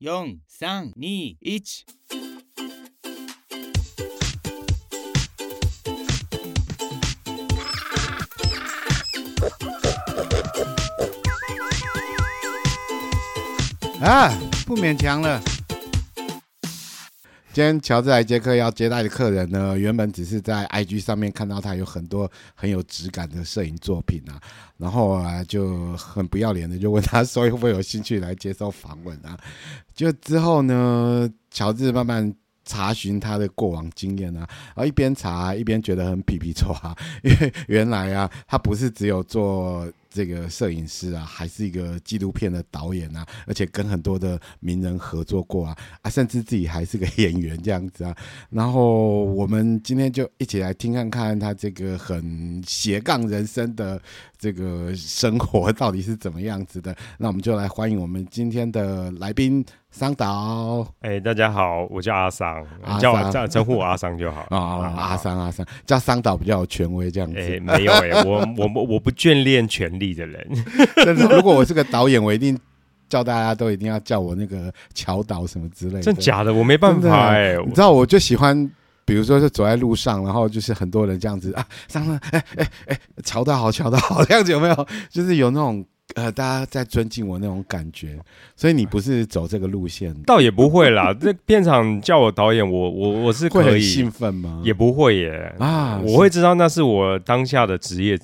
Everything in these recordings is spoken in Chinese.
四、三、二、一。啊，不勉强了。今天乔治来接客要接待的客人呢，原本只是在 IG 上面看到他有很多很有质感的摄影作品啊，然后啊就很不要脸的就问他说会不会有兴趣来接受访问啊？就之后呢，乔治慢慢查询他的过往经验啊，然后一边查一边觉得很皮皮剉啊，因为原来啊，他不是只有做。这个摄影师啊，还是一个纪录片的导演啊，而且跟很多的名人合作过啊，啊，甚至自己还是个演员这样子啊。然后我们今天就一起来听看看他这个很斜杠人生的这个生活到底是怎么样子的。那我们就来欢迎我们今天的来宾。桑导，哎、欸，大家好，我叫阿桑，阿叫我叫称呼我阿桑就好啊、哦。阿桑，阿桑叫桑导比较有权威，这样子。哎、欸，没有哎、欸，我我我不眷恋权力的人。但是如果我是个导演，我一定叫大家都一定要叫我那个乔导什么之类的。真假的，我没办法哎、欸。你知道，我就喜欢，比如说是走在路上，然后就是很多人这样子啊，上了，哎哎哎，乔导好，乔导好，这样子有没有？就是有那种。呃，大家在尊敬我那种感觉，所以你不是走这个路线，倒也不会啦。这片场叫我导演，我我我是可以会很兴奋吗？也不会耶啊，我会知道那是我当下的职业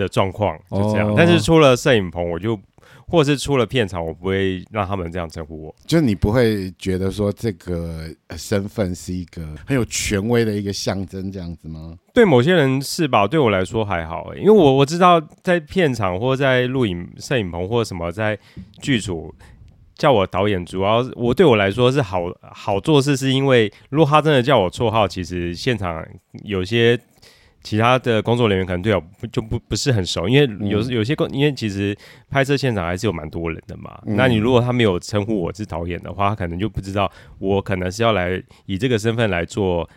的状况，就这样。哦、但是出了摄影棚，我就。或者是出了片场，我不会让他们这样称呼我。就你不会觉得说这个身份是一个很有权威的一个象征，这样子吗？对某些人是吧？对我来说还好，因为我我知道在片场或在录影摄影棚或者什么在剧组叫我导演，主要我对我来说是好好做事，是因为如果他真的叫我绰号，其实现场有些。其他的工作人员可能对我就不不是很熟，因为有有些工，因为其实拍摄现场还是有蛮多人的嘛。嗯、那你如果他没有称呼我是导演的话，他可能就不知道我可能是要来以这个身份来做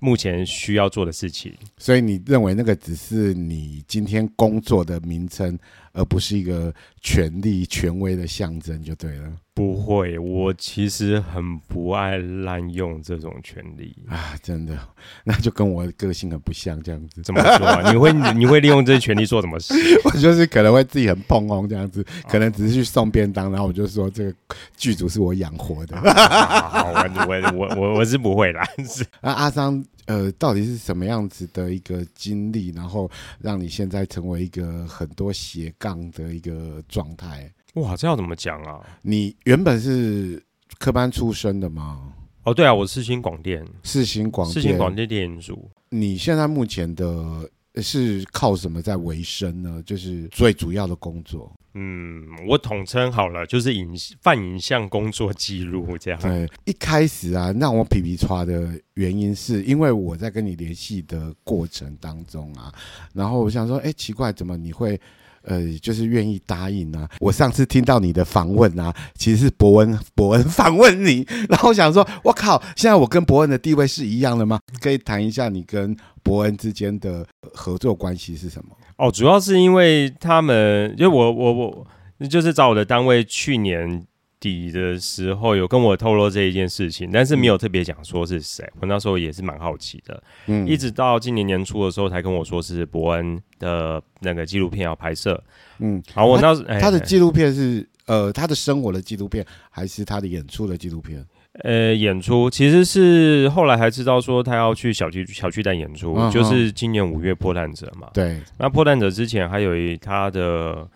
目前需要做的事情。所以你认为那个只是你今天工作的名称？而不是一个权力权威的象征就对了。不会，我其实很不爱滥用这种权利啊，真的，那就跟我的个性很不像这样子。怎么说啊？你会你会利用这些权利做什么事？我就是可能会自己很碰哦这样子，可能只是去送便当，然后我就说这个剧组是我养活的。我我我我我是不会啦。是啊，阿桑。呃，到底是什么样子的一个经历，然后让你现在成为一个很多斜杠的一个状态？哇，这要怎么讲啊？你原本是科班出身的吗？哦，对啊，我是新广电，世新广电，世新广电电影组。你现在目前的是靠什么在维生呢？就是最主要的工作。嗯，我统称好了，就是影泛影像工作记录这样。对，一开始啊，让我皮皮剉的原因是因为我在跟你联系的过程当中啊，然后我想说，哎、奇怪，怎么你会呃，就是愿意答应呢、啊？我上次听到你的访问啊，其实是伯恩伯恩 访问你，然后我想说，我靠，现在我跟伯恩的地位是一样的吗？可以谈一下你跟伯恩之间的合作关系是什么？哦，主要是因为他们，因为我我我就是找我的单位，去年底的时候有跟我透露这一件事情，但是没有特别讲说是谁。我那时候也是蛮好奇的，嗯，一直到今年年初的时候才跟我说是伯恩的那个纪录片要拍摄，嗯，好，我那时他的纪录片是呃他的生活的纪录片，还是他的演出的纪录片？呃，演出其实是后来还知道说他要去小巨小巨蛋演出，嗯、就是今年五月破烂者嘛。对，那破烂者之前还有一他的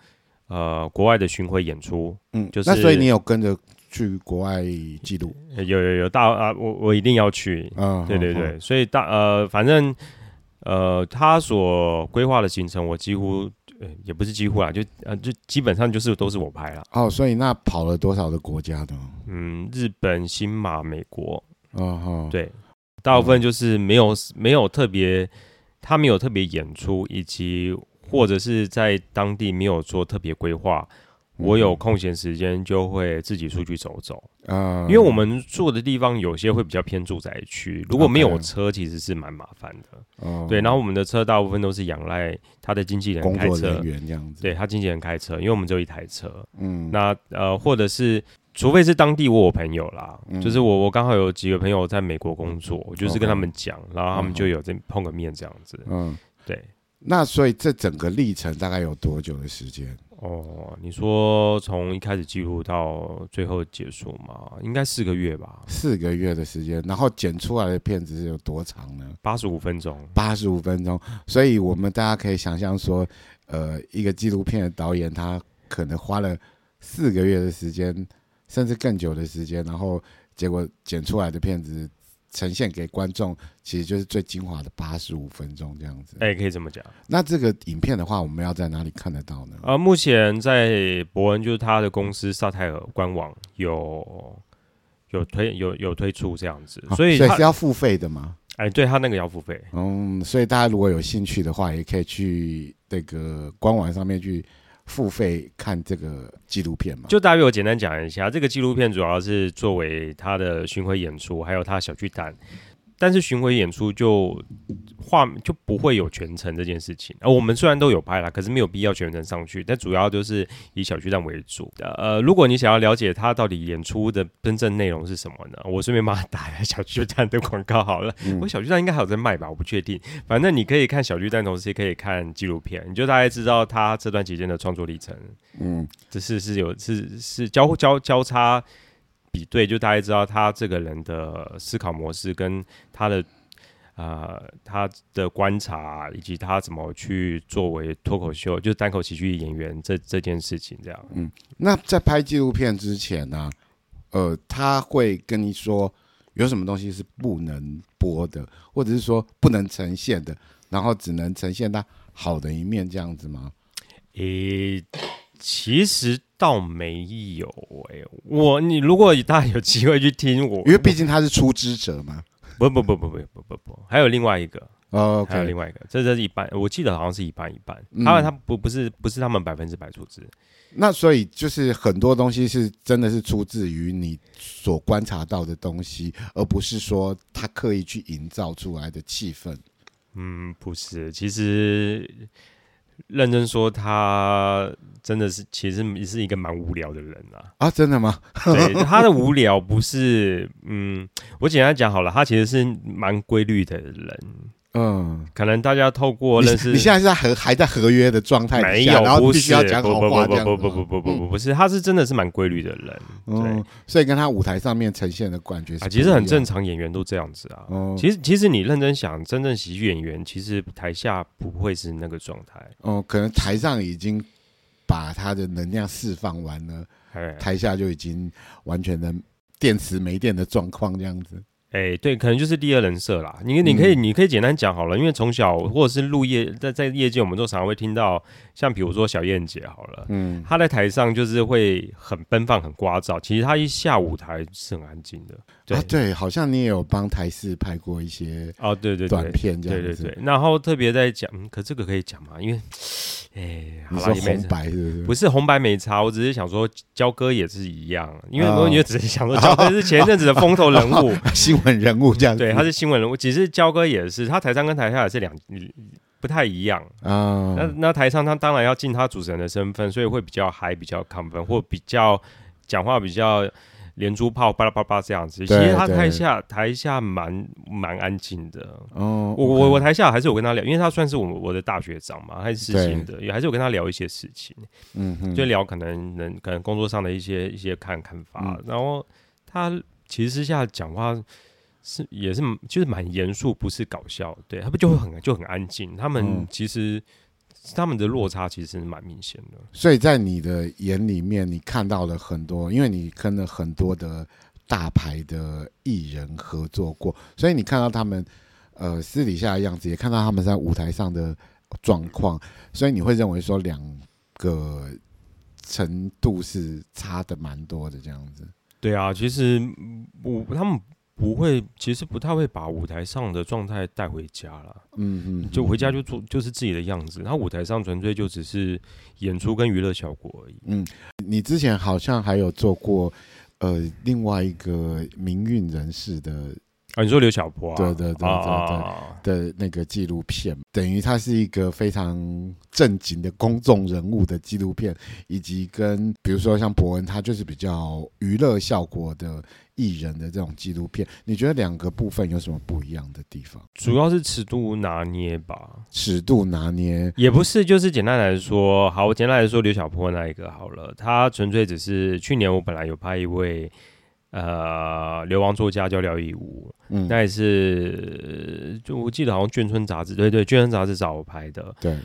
呃国外的巡回演出，嗯，就是那所以你有跟着去国外记录？有有有大啊，我我一定要去。嗯，对对对，嗯、所以大呃，反正呃，他所规划的行程我几乎。对，也不是几乎啦，就呃，就基本上就是都是我拍了。哦，所以那跑了多少个国家呢？嗯，日本、新马、美国。哦哈，对，大部分就是没有没有特别，他没有特别演出，以及或者是在当地没有做特别规划。我有空闲时间就会自己出去走走啊，因为我们住的地方有些会比较偏住宅区，如果没有车，其实是蛮麻烦的。对，然后我们的车大部分都是仰赖他的经纪人开车，人员这样子。对，他经纪人开车，因为我们只有一台车。嗯，那呃，或者是除非是当地我有朋友啦，嗯、就是我我刚好有几个朋友在美国工作，我就是跟他们讲，然后他们就有这碰个面这样子。嗯，对。那所以这整个历程大概有多久的时间？哦，你说从一开始记录到最后结束嘛，应该四个月吧？四个月的时间，然后剪出来的片子是有多长呢？八十五分钟。八十五分钟，所以我们大家可以想象说，呃，一个纪录片的导演他可能花了四个月的时间，甚至更久的时间，然后结果剪出来的片子。呈现给观众，其实就是最精华的八十五分钟这样子。哎、欸，可以这么讲。那这个影片的话，我们要在哪里看得到呢？呃，目前在博恩，就是他的公司萨泰尔官网有有推有有推出这样子，所以所以是要付费的吗？哎、欸，对他那个要付费。嗯，所以大家如果有兴趣的话，也可以去那个官网上面去。付费看这个纪录片嘛？就大约我简单讲一下，这个纪录片主要是作为他的巡回演出，还有他小巨蛋。但是巡回演出就画就不会有全程这件事情，而我们虽然都有拍啦，可是没有必要全程上去。但主要就是以小巨蛋为主的。呃，如果你想要了解他到底演出的真正内容是什么呢？我顺便帮他打一下小巨蛋的广告好了。嗯、我小巨蛋应该还有在卖吧？我不确定。反正你可以看小巨蛋，同时也可以看纪录片，你就大概知道他这段期间的创作历程。嗯，这是是有是是交交交叉。比对，就大家知道他这个人的思考模式，跟他的啊、呃、他的观察，以及他怎么去作为脱口秀，就是单口喜剧演员这这件事情，这样。嗯，那在拍纪录片之前呢、啊，呃，他会跟你说有什么东西是不能播的，或者是说不能呈现的，然后只能呈现他好的一面，这样子吗？诶、欸。其实倒没有哎、欸，我你如果大家有机会去听我，因为毕竟他是出资者嘛。不不不不不不不不，还有另外一个哦，okay、还有另外一个，这这是一半，我记得好像是一半一半。嗯、他们他不不是不是他们百分之百出资。那所以就是很多东西是真的是出自于你所观察到的东西，而不是说他刻意去营造出来的气氛。嗯，不是，其实。认真说，他真的是其实也是一个蛮无聊的人啊！啊，真的吗？对，他的无聊不是，嗯，我简单讲好了，他其实是蛮规律的人。嗯，可能大家透过认识，你现在是在合，还在合约的状态，没有，然后不需要讲好话这样。不不不不不不是，他是真的是蛮规律的人。对。所以跟他舞台上面呈现的感觉，其实很正常，演员都这样子啊。其实其实你认真想，真正喜剧演员其实台下不会是那个状态。哦，可能台上已经把他的能量释放完了，台下就已经完全的电池没电的状况这样子。哎、欸，对，可能就是第二人设啦。你你可以、嗯、你可以简单讲好了，因为从小或者是入业在在业界，我们都常常会听到，像比如说小燕姐好了，嗯，她在台上就是会很奔放、很聒噪，其实她一下舞台是很安静的。对、啊，对，好像你也有帮台视拍过一些哦，对对短片这样子，对对对。然后特别在讲、嗯，可这个可以讲吗？因为。哎，好啦，红白是不是？红白没差，我只是想说，焦哥也是一样，因为我也只是想说，焦哥是前一阵子的风头人物、新闻人物这样子。对，他是新闻人物。其实焦哥也是，他台上跟台下也是两不太一样啊。那那台上他当然要尽他主持人的身份，所以会比较嗨，比较亢奋，或比较讲话比较。连珠炮，巴拉巴拉这样子。其实他台下台下蛮蛮安静的。哦，我我我台下还是有跟他聊，因为他算是我我的大学长嘛，还是事情的，也还是有跟他聊一些事情。嗯哼，就聊可能能可能工作上的一些一些看看法。嗯、然后他其实私下讲话是也是就是蛮严肃，不是搞笑。对，他不就会很就很安静。他们其实。他们的落差其实是蛮明显的，所以在你的眼里面，你看到了很多，因为你跟了很多的大牌的艺人合作过，所以你看到他们呃私底下的样子，也看到他们在舞台上的状况，所以你会认为说两个程度是差的蛮多的这样子。对啊，其实我他们。不会，其实不太会把舞台上的状态带回家了。嗯嗯，就回家就做就是自己的样子。他舞台上纯粹就只是演出跟娱乐效果而已。嗯，你之前好像还有做过呃另外一个民运人士的啊，你说刘小波啊？对对对对对。啊的那个纪录片，等于它是一个非常正经的公众人物的纪录片，以及跟比如说像博恩，他就是比较娱乐效果的艺人的这种纪录片。你觉得两个部分有什么不一样的地方？主要是尺度拿捏吧，尺度拿捏也不是，就是简单来说，好，我简单来说刘晓波那一个好了，他纯粹只是去年我本来有拍一位。呃，流亡作家叫廖一武，嗯，那也是，就我记得好像眷村杂志，对对，眷村杂志找我拍的，对，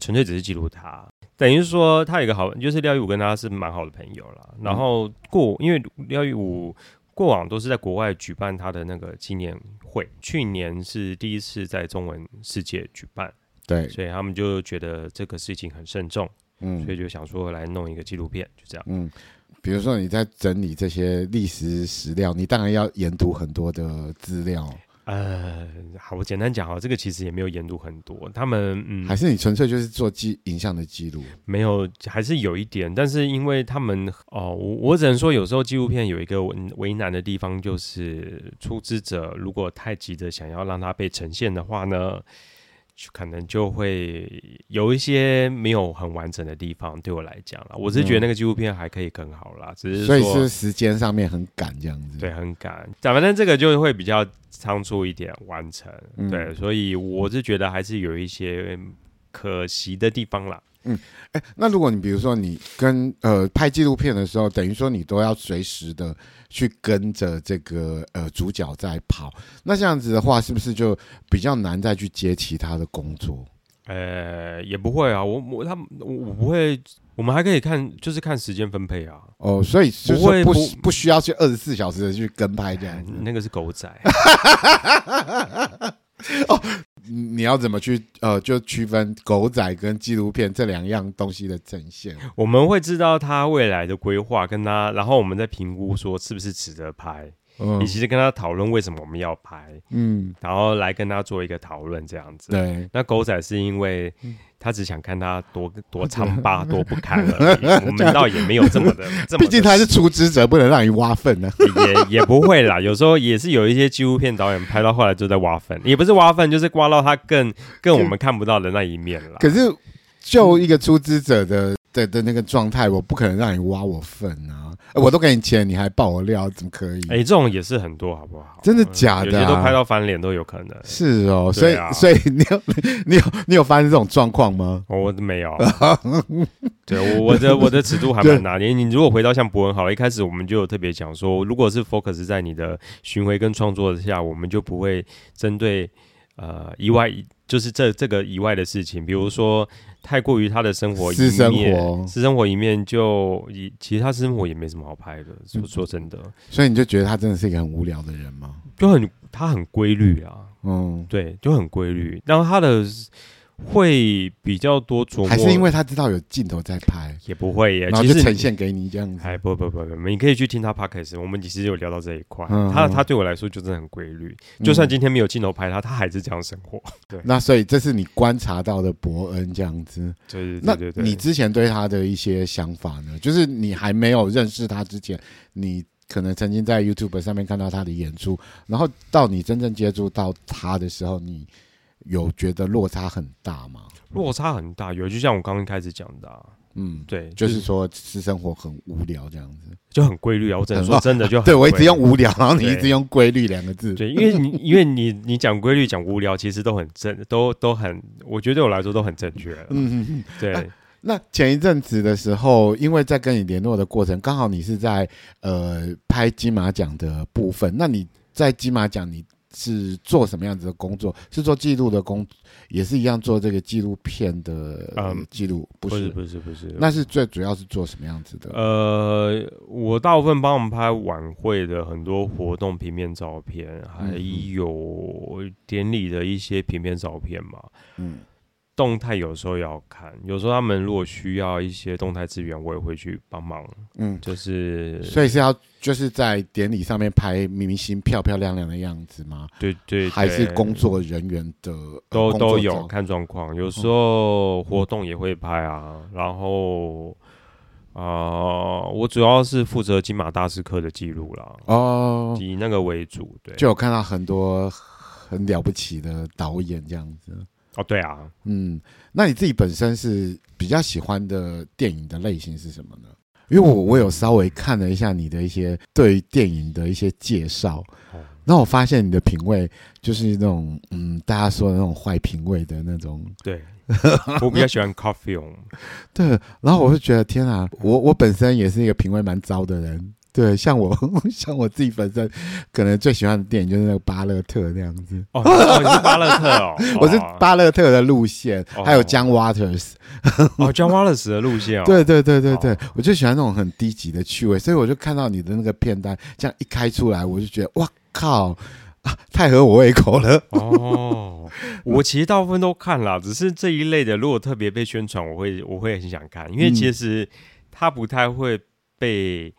纯粹只是记录他，等于说他有一个好，就是廖一武跟他是蛮好的朋友了。然后过，因为廖一武过往都是在国外举办他的那个纪念会，去年是第一次在中文世界举办，对，所以他们就觉得这个事情很慎重，嗯，所以就想说来弄一个纪录片，就这样，嗯。比如说你在整理这些历史史料，你当然要研读很多的资料。呃，好，我简单讲哦，这个其实也没有研读很多。他们嗯，还是你纯粹就是做记影像的记录？没有，还是有一点。但是因为他们哦，我我只能说，有时候纪录片有一个为难的地方，就是出资者如果太急着想要让它被呈现的话呢。可能就会有一些没有很完整的地方，对我来讲啦，我是觉得那个纪录片还可以更好啦，只是所以是时间上面很赶这样子，对，很赶。反正这个就会比较仓促一点完成，对，所以我是觉得还是有一些可惜的地方啦。嗯，哎，那如果你比如说你跟呃拍纪录片的时候，等于说你都要随时的去跟着这个呃主角在跑，那这样子的话，是不是就比较难再去接其他的工作？呃，也不会啊，我我他们我我不会，我们还可以看，就是看时间分配啊。哦，所以不会不不需要去二十四小时的去跟拍这样子，那个是狗仔。哦。你要怎么去呃，就区分狗仔跟纪录片这两样东西的呈现？我们会知道他未来的规划，跟他，然后我们再评估说是不是值得拍。嗯，以及跟他讨论为什么我们要拍，嗯，然后来跟他做一个讨论这样子。对，那狗仔是因为他只想看他多 多苍巴多不堪而已。我们倒也没有这么的，毕竟他是出资者，不能让你挖粪呢。也也不会啦，有时候也是有一些纪录片导演拍到后来就在挖粪，也不是挖粪，就是挖到他更更我们看不到的那一面了。可是就一个出资者的。的的那个状态，我不可能让你挖我粪啊！我都给你钱，你还爆我料，怎么可以？哎、欸，这种也是很多，好不好？真的假的、啊？有些都拍到翻脸都有可能。是哦，所以、啊、所以你有 你有你有发生这种状况吗？我没有。对，我我的我的尺度还蛮拿捏。你如果回到像博文好了，一开始我们就有特别讲说，如果是 focus 在你的巡回跟创作下，我们就不会针对呃以外。就是这这个以外的事情，比如说太过于他的生活一面，私生活，私生活一面就以其实他私生活也没什么好拍的，说说真的。所以你就觉得他真的是一个很无聊的人吗？就很他很规律啊，嗯，对，就很规律。然后他的。会比较多琢磨，还是因为他知道有镜头在拍，也不会耶，然后就呈现给你这样子。哎，不不不不，你可以去听他 podcast，我们其实有聊到这一块。嗯、他他对我来说就真的很规律，嗯、就算今天没有镜头拍他，他还是这样生活。对，那所以这是你观察到的伯恩这样子。对对对对。你之前对他的一些想法呢？就是你还没有认识他之前，你可能曾经在 YouTube 上面看到他的演出，然后到你真正接触到他的时候，你。有觉得落差很大吗？落差很大，有就像我刚刚开始讲的、啊，嗯，对，就是说私生活很无聊这样子，就很规律啊。我只能说真的就很，对我一直用无聊，然后你一直用规律两个字，对，因为你因为你你讲规律讲无聊，其实都很正，都都很，我觉得对我来说都很正确。嗯嗯嗯，对、啊。那前一阵子的时候，因为在跟你联络的过程，刚好你是在呃拍金马奖的部分，那你在金马奖你。是做什么样子的工作？是做记录的工，也是一样做这个纪录片的记录？不是，不是，不是，那是最主要是做什么样子的？呃，我大部分帮我们拍晚会的很多活动平面照片，还有典礼的一些平面照片嘛。嗯。动态有时候要看，有时候他们如果需要一些动态资源，我也会去帮忙。嗯，就是所以是要就是在典礼上面拍明星漂漂亮亮的样子吗？对对，对，还是工作人员的都都有看状况，有时候活动也会拍啊。然后啊、呃，我主要是负责金马大师课的记录啦。哦，以那个为主。对，就有看到很多很了不起的导演这样子。哦，对啊，嗯，那你自己本身是比较喜欢的电影的类型是什么呢？因为我我有稍微看了一下你的一些对于电影的一些介绍。那我发现你的品味就是那种，嗯，大家说的那种坏品味的那种。对，我比较喜欢 coffee。对，然后我就觉得天啊，我我本身也是一个品味蛮糟的人。对，像我 像我自己本身，可能最喜欢的电影就是那个巴勒特那样子。哦，你是巴勒特哦，我是巴勒特的路线，还有 John Waters。哦，John Waters 的路线哦。对对对对对，我就喜欢那种很低级的趣味，所以我就看到你的那个片单，这样一开出来，我就觉得哇。靠啊，太合我胃口了哦！我其实大部分都看了，只是这一类的，如果特别被宣传，我会我会很想看，因为其实它不太会被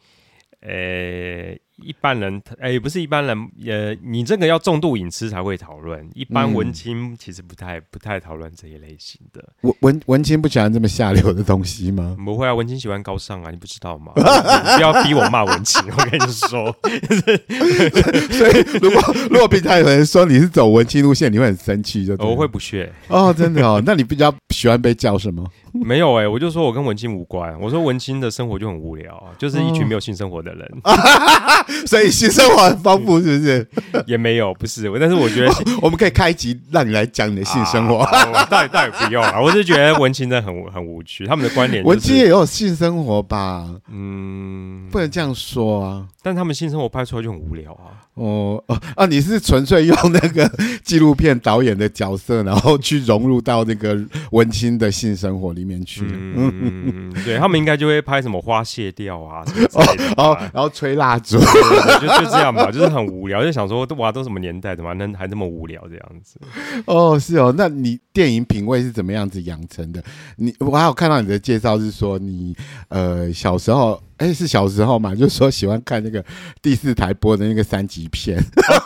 呃。一般人，哎、欸，不是一般人，呃，你这个要重度隐私才会讨论。一般文青其实不太、嗯、不太讨论这一类型的。文文文青不喜欢这么下流的东西吗？不会啊，文青喜欢高尚啊，你不知道吗？不要逼我骂文青，我跟你说。所以，如果如果平常有人说你是走文青路线，你会很生气，就我会不屑。哦，真的哦，那你比较喜欢被叫什么？没有哎、欸，我就说我跟文青无关。我说文青的生活就很无聊，就是一群没有性生活的人。哦 所以性生活很丰富，是不是？也没有，不是。但是我觉得我们可以开一集让你来讲你的性生活。倒也倒也不用啊，我是觉得文青真的很很无趣。他们的观点，文青也有性生活吧？嗯，不能这样说啊。但他们性生活拍出来就很无聊啊。哦哦啊！你是纯粹用那个纪录片导演的角色，然后去融入到那个文青的性生活里面去。嗯嗯嗯，对他们应该就会拍什么花谢掉啊什么之类的哦，然后吹蜡烛。就就这样吧，就是很无聊，就想说哇，都什么年代怎么，能还这么无聊这样子？哦，是哦，那你电影品味是怎么样子养成的？你我还有看到你的介绍是说你呃小时候，哎、是小时候嘛，就说喜欢看那个第四台播的那个三级片。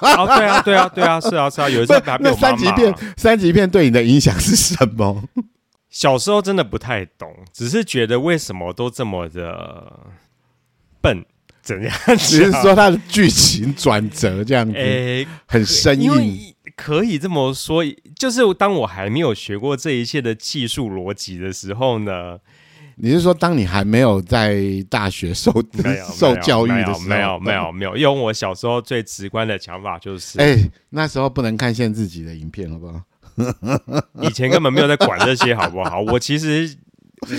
哦，对啊，对啊，对啊，是啊，是啊，有一次还没有妈妈。那三级片，三级片对你的影响是什么？小时候真的不太懂，只是觉得为什么都这么的笨。怎样？只是说它的剧情转折这样子，欸、很生硬。可以这么说，就是当我还没有学过这一切的技术逻辑的时候呢，你是说当你还没有在大学受受教育的时候？没有，没有，没有。用我小时候最直观的想法就是，哎、欸，那时候不能看限自己的影片，好不好？以前根本没有在管这些好不好？我其实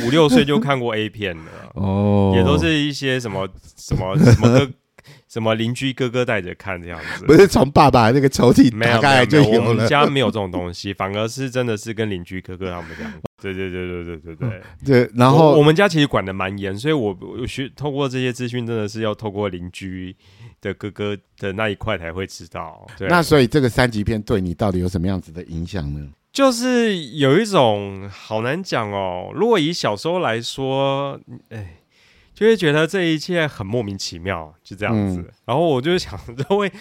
五六岁就看过 A 片了，哦，也都是一些什么什么什么 什么邻居哥哥带着看这样子。不是从爸爸那个抽屉，没有没有，我们家没有这种东西，反而是真的是跟邻居哥哥他们讲。对对对对对对对对。然后我们家其实管的蛮严，所以我我学透过这些资讯，真的是要透过邻居。的哥哥的那一块才会知道。对，那所以这个三级片对你到底有什么样子的影响呢？就是有一种好难讲哦。如果以小时候来说，哎，就会觉得这一切很莫名其妙，就这样子。嗯、然后我就想，就会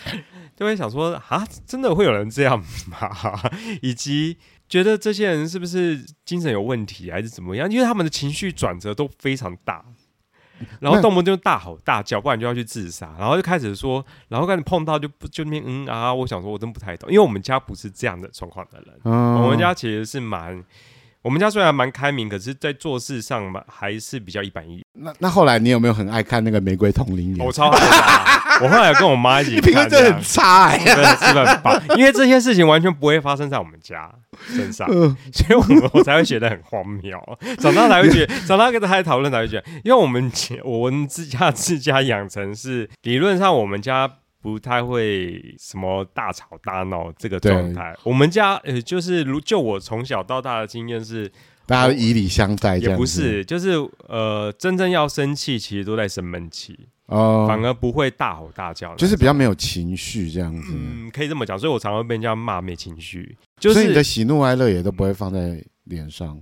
就会想说，啊，真的会有人这样吗？以及觉得这些人是不是精神有问题，还是怎么样？因为他们的情绪转折都非常大。然后动不动就大吼大叫，不然就要去自杀，然后就开始说，然后跟你碰到就不就那边嗯啊，我想说我真不太懂，因为我们家不是这样的状况的人，哦、我们家其实是蛮。我们家虽然蛮开明，可是，在做事上嘛，还是比较一板一眼。那那后来，你有没有很爱看那个《玫瑰瞳铃眼》？我超爱的，我后来有跟我妈一起看。你评论真的很差哎、欸，真的是很棒。因为这些事情完全不会发生在我们家身上，呃、所以我我才会觉得很荒谬。长大才会觉得，长大跟他还讨论才会觉得，因为我们我们自家自家养成是理论上我们家。不太会什么大吵大闹这个状态。我们家呃，就是如就我从小到大的经验是，大家以礼相待，也不是，就是呃，真正要生气，其实都在生闷气哦，反而不会大吼大叫，就是比较没有情绪这样子。嗯，可以这么讲，所以我常常被人家骂没情绪。就是所以你的喜怒哀乐也都不会放在脸上，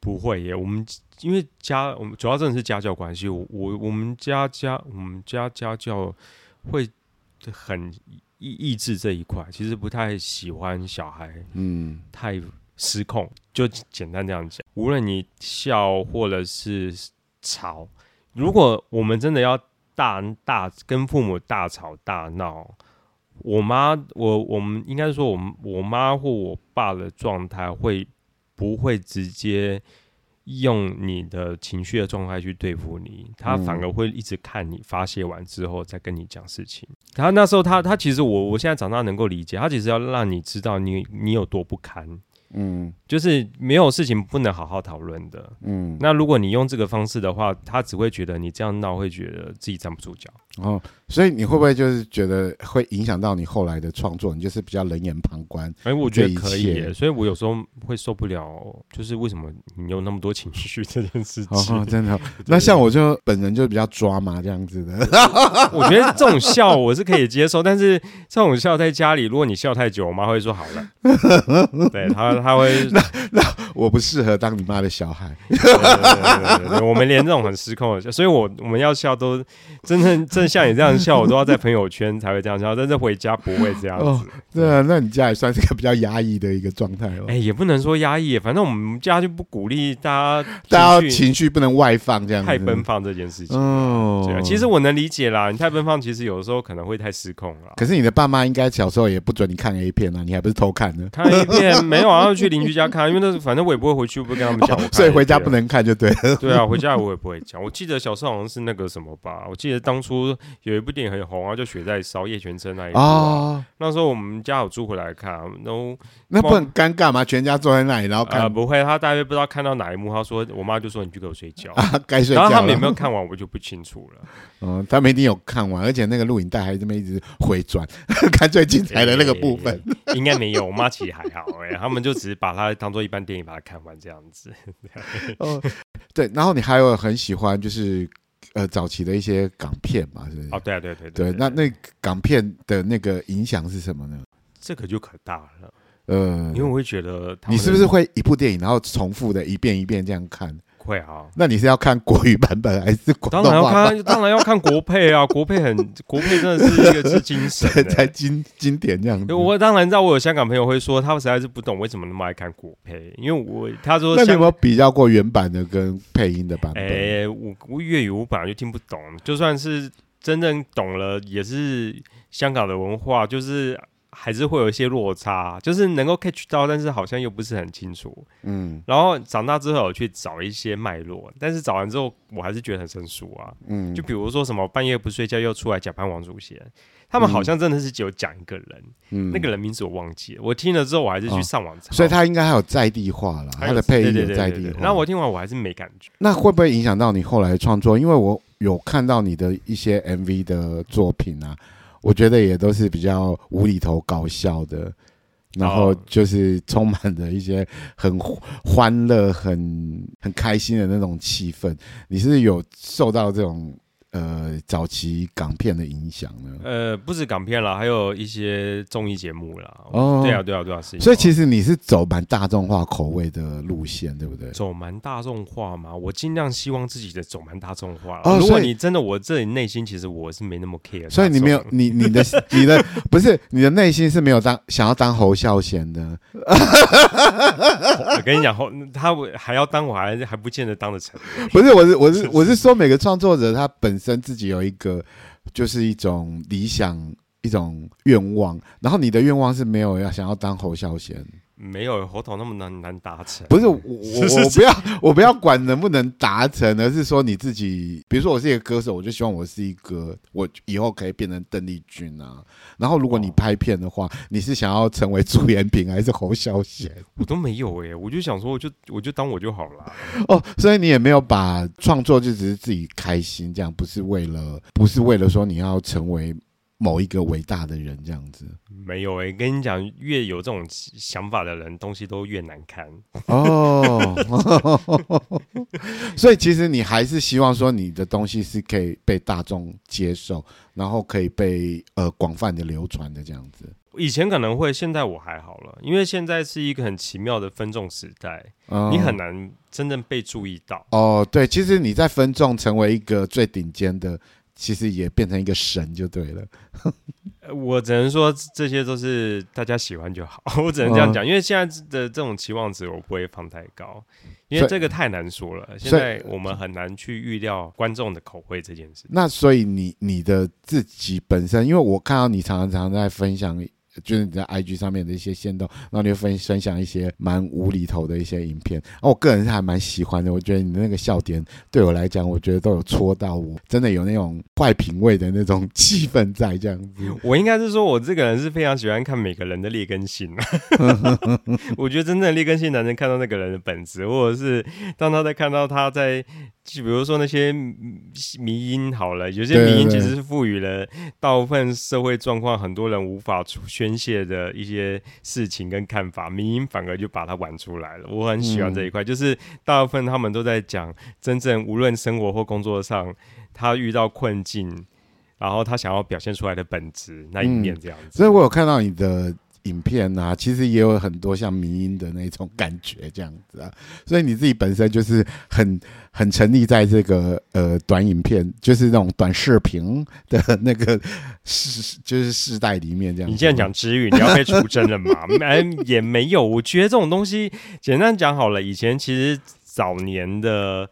不会耶。我们因为家，我们主要真的是家教关系。我我我们家家我们家家教会。很抑抑制这一块，其实不太喜欢小孩，嗯，太失控。就简单这样讲，无论你笑或者是吵。如果我们真的要大大跟父母大吵大闹，我妈我我们应该说，我们我妈或我爸的状态会不会直接用你的情绪的状态去对付你？他反而会一直看你发泄完之后再跟你讲事情。他那时候他他其实我我现在长大能够理解，他其实要让你知道你你有多不堪。嗯，就是没有事情不能好好讨论的。嗯，那如果你用这个方式的话，他只会觉得你这样闹，会觉得自己站不住脚。哦，所以你会不会就是觉得会影响到你后来的创作？你就是比较冷眼旁观？哎，我觉得可以。所以我有时候会受不了，就是为什么你有那么多情绪这件事情？哦，真的。那像我就本人就比较抓嘛，这样子的。我觉得这种笑我是可以接受，但是这种笑在家里，如果你笑太久，我妈会说好了。对他，他会 那那我不适合当你妈的小孩。对对对对对，我们连这种很失控的笑，所以我我们要笑都真正正。像你这样笑，我都要在朋友圈才会这样笑，但是回家不会这样子。哦、对啊，那你家也算是个比较压抑的一个状态哦。哎、欸，也不能说压抑，反正我们家就不鼓励大家，大家情绪不能外放，这样太奔放这件事情。哦，对啊，其实我能理解啦，你太奔放，其实有的时候可能会太失控了。可是你的爸妈应该小时候也不准你看 A 片啊，你还不是偷看呢？看 A 片没有啊，要去邻居家看，因为那反正我也不会回去，不会跟他们讲、哦，所以回家不能看就对了。对啊，回家我也不会讲。我记得小时候好像是那个什么吧，我记得当初有一部电影。很红啊，就雪在烧，叶全真那一部啊。哦、那时候我们家有租回来看，然后那不很尴尬吗？全家坐在那里，然后看、呃、不会，他大约不知道看到哪一幕。他说，我妈就说你去给我睡觉 啊，该睡觉。然后他们有没有看完，我就不清楚了。嗯，他们一定有看完，而且那个录影带还这么一直回转，看最精彩的那个部分。欸、应该没有，我妈其实还好哎、欸，他们就只是把它当做一般电影把它看完这样子。哦，对，然后你还有很喜欢就是。呃，早期的一些港片嘛，是不是？哦，对啊，对对对，对。那那港片的那个影响是什么呢？这个就可大了。呃，因为我会觉得，你是不是会一部电影然后重复的一遍一遍这样看？会啊，那你是要看国语版本还是广东版？当然要看，当然要看国配啊！国配很，国配真的是一个是精神、欸，才经经典这样子。我当然知道，我有香港朋友会说，他们实在是不懂为什么那么爱看国配，因为我他说，那你有没有比较过原版的跟配音的版本？哎、欸，我我粤语我本来就听不懂，就算是真正懂了，也是香港的文化，就是。还是会有一些落差，就是能够 catch 到，但是好像又不是很清楚。嗯，然后长大之后有去找一些脉络，但是找完之后我还是觉得很生疏啊。嗯，就比如说什么半夜不睡觉又出来假扮王祖贤，他们好像真的是只有讲一个人，嗯，那个人名字我忘记了。我听了之后我还是去上网查，哦，所以他应该还有在地化了，他的配音有在地化。那我听完我还是没感觉。那会不会影响到你后来的创作？因为我有看到你的一些 MV 的作品啊。我觉得也都是比较无厘头搞笑的，然后就是充满着一些很欢乐、很很开心的那种气氛。你是有受到这种？呃，早期港片的影响呢？呃，不止港片啦，还有一些综艺节目啦。哦，对啊，对啊，对啊，是。所以其实你是走蛮大众化口味的路线，对不对？走蛮大众化嘛，我尽量希望自己的走蛮大众化。哦，如果你真的，我这里内心其实我是没那么 care。所以你没有，你你的 你的不是你的内心是没有当想要当侯孝贤的。我跟你讲，侯他还要当，我还还不见得当得成。不是，我是我是我是说，每个创作者他本身。自己有一个，就是一种理想，一种愿望，然后你的愿望是没有要想要当侯孝贤。没有喉头那么难难达成，不是我我 我不要我不要管能不能达成，而是说你自己，比如说我是一个歌手，我就希望我是一个，我以后可以变成邓丽君啊。然后如果你拍片的话，哦、你是想要成为朱延平还是侯孝贤？我都没有哎、欸，我就想说，我就我就当我就好了。哦，所以你也没有把创作就只是自己开心这样，不是为了不是为了说你要成为。某一个伟大的人这样子，没有哎、欸，跟你讲，越有这种想法的人，东西都越难看哦。所以其实你还是希望说，你的东西是可以被大众接受，然后可以被呃广泛的流传的这样子。以前可能会，现在我还好了，因为现在是一个很奇妙的分众时代，嗯、你很难真正被注意到。哦，对，其实你在分众成为一个最顶尖的。其实也变成一个神就对了。我只能说这些都是大家喜欢就好，我只能这样讲，嗯、因为现在的这种期望值我不会放太高，因为这个太难说了。现在我们很难去预料观众的口味这件事。那所以你你的自己本身，因为我看到你常常在分享。就是你在 IG 上面的一些线动，然后你会分分享一些蛮无厘头的一些影片，我个人是还蛮喜欢的。我觉得你的那个笑点对我来讲，我觉得都有戳到我，真的有那种坏品味的那种气氛在这样子。我应该是说，我这个人是非常喜欢看每个人的劣根性。我觉得真正的劣根性，男人看到那个人的本质，或者是当他在看到他在。就比如说那些迷音好了，有些迷音其实是赋予了大部分社会状况，很多人无法宣泄的一些事情跟看法，迷音反而就把它玩出来了。我很喜欢这一块，嗯、就是大部分他们都在讲真正无论生活或工作上，他遇到困境，然后他想要表现出来的本质那一面这样子。嗯、所以我有看到你的。影片啊，其实也有很多像迷因的那种感觉，这样子啊，所以你自己本身就是很很沉溺在这个呃短影片，就是那种短视频的那个世，就是世代里面这样。你现在讲知语，你要被出征了吗？哎，也没有，我觉得这种东西简单讲好了，以前其实早年的。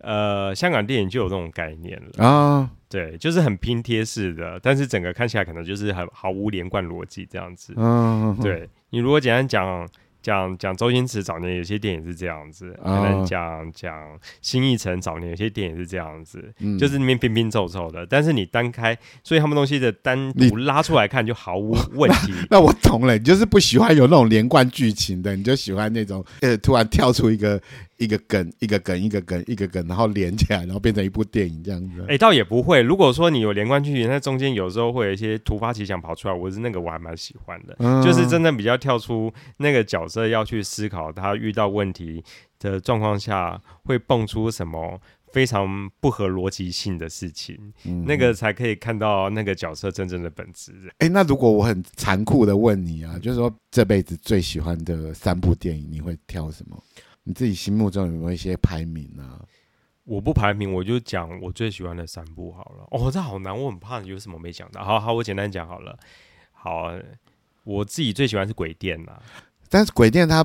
呃，香港电影就有这种概念了啊，对，就是很拼贴式的，但是整个看起来可能就是很毫无连贯逻辑这样子。嗯，对，你如果简单讲。讲讲周星驰早年有些电影是这样子，可能讲讲新艺城早年有些电影是这样子，嗯、就是里面拼拼凑凑的。但是你单开，所以他们东西的单独拉出来看就毫无 问题。那我懂了，你就是不喜欢有那种连贯剧情的，你就喜欢那种呃突然跳出一个一个梗一个梗一个梗一个梗，然后连起来，然后变成一部电影这样子。哎、欸，倒也不会。如果说你有连贯剧情，那中间有时候会有一些突发奇想跑出来，我是那个我还蛮喜欢的，嗯、就是真的比较跳出那个角色要去思考他遇到问题的状况下会蹦出什么非常不合逻辑性的事情，嗯、那个才可以看到那个角色真正的本质。哎、欸，那如果我很残酷的问你啊，就是说这辈子最喜欢的三部电影，你会挑什么？你自己心目中有没有一些排名啊？我不排名，我就讲我最喜欢的三部好了。哦，这好难，我很怕有什么没讲到。好好，我简单讲好了。好，我自己最喜欢是鬼店呐。但是鬼店它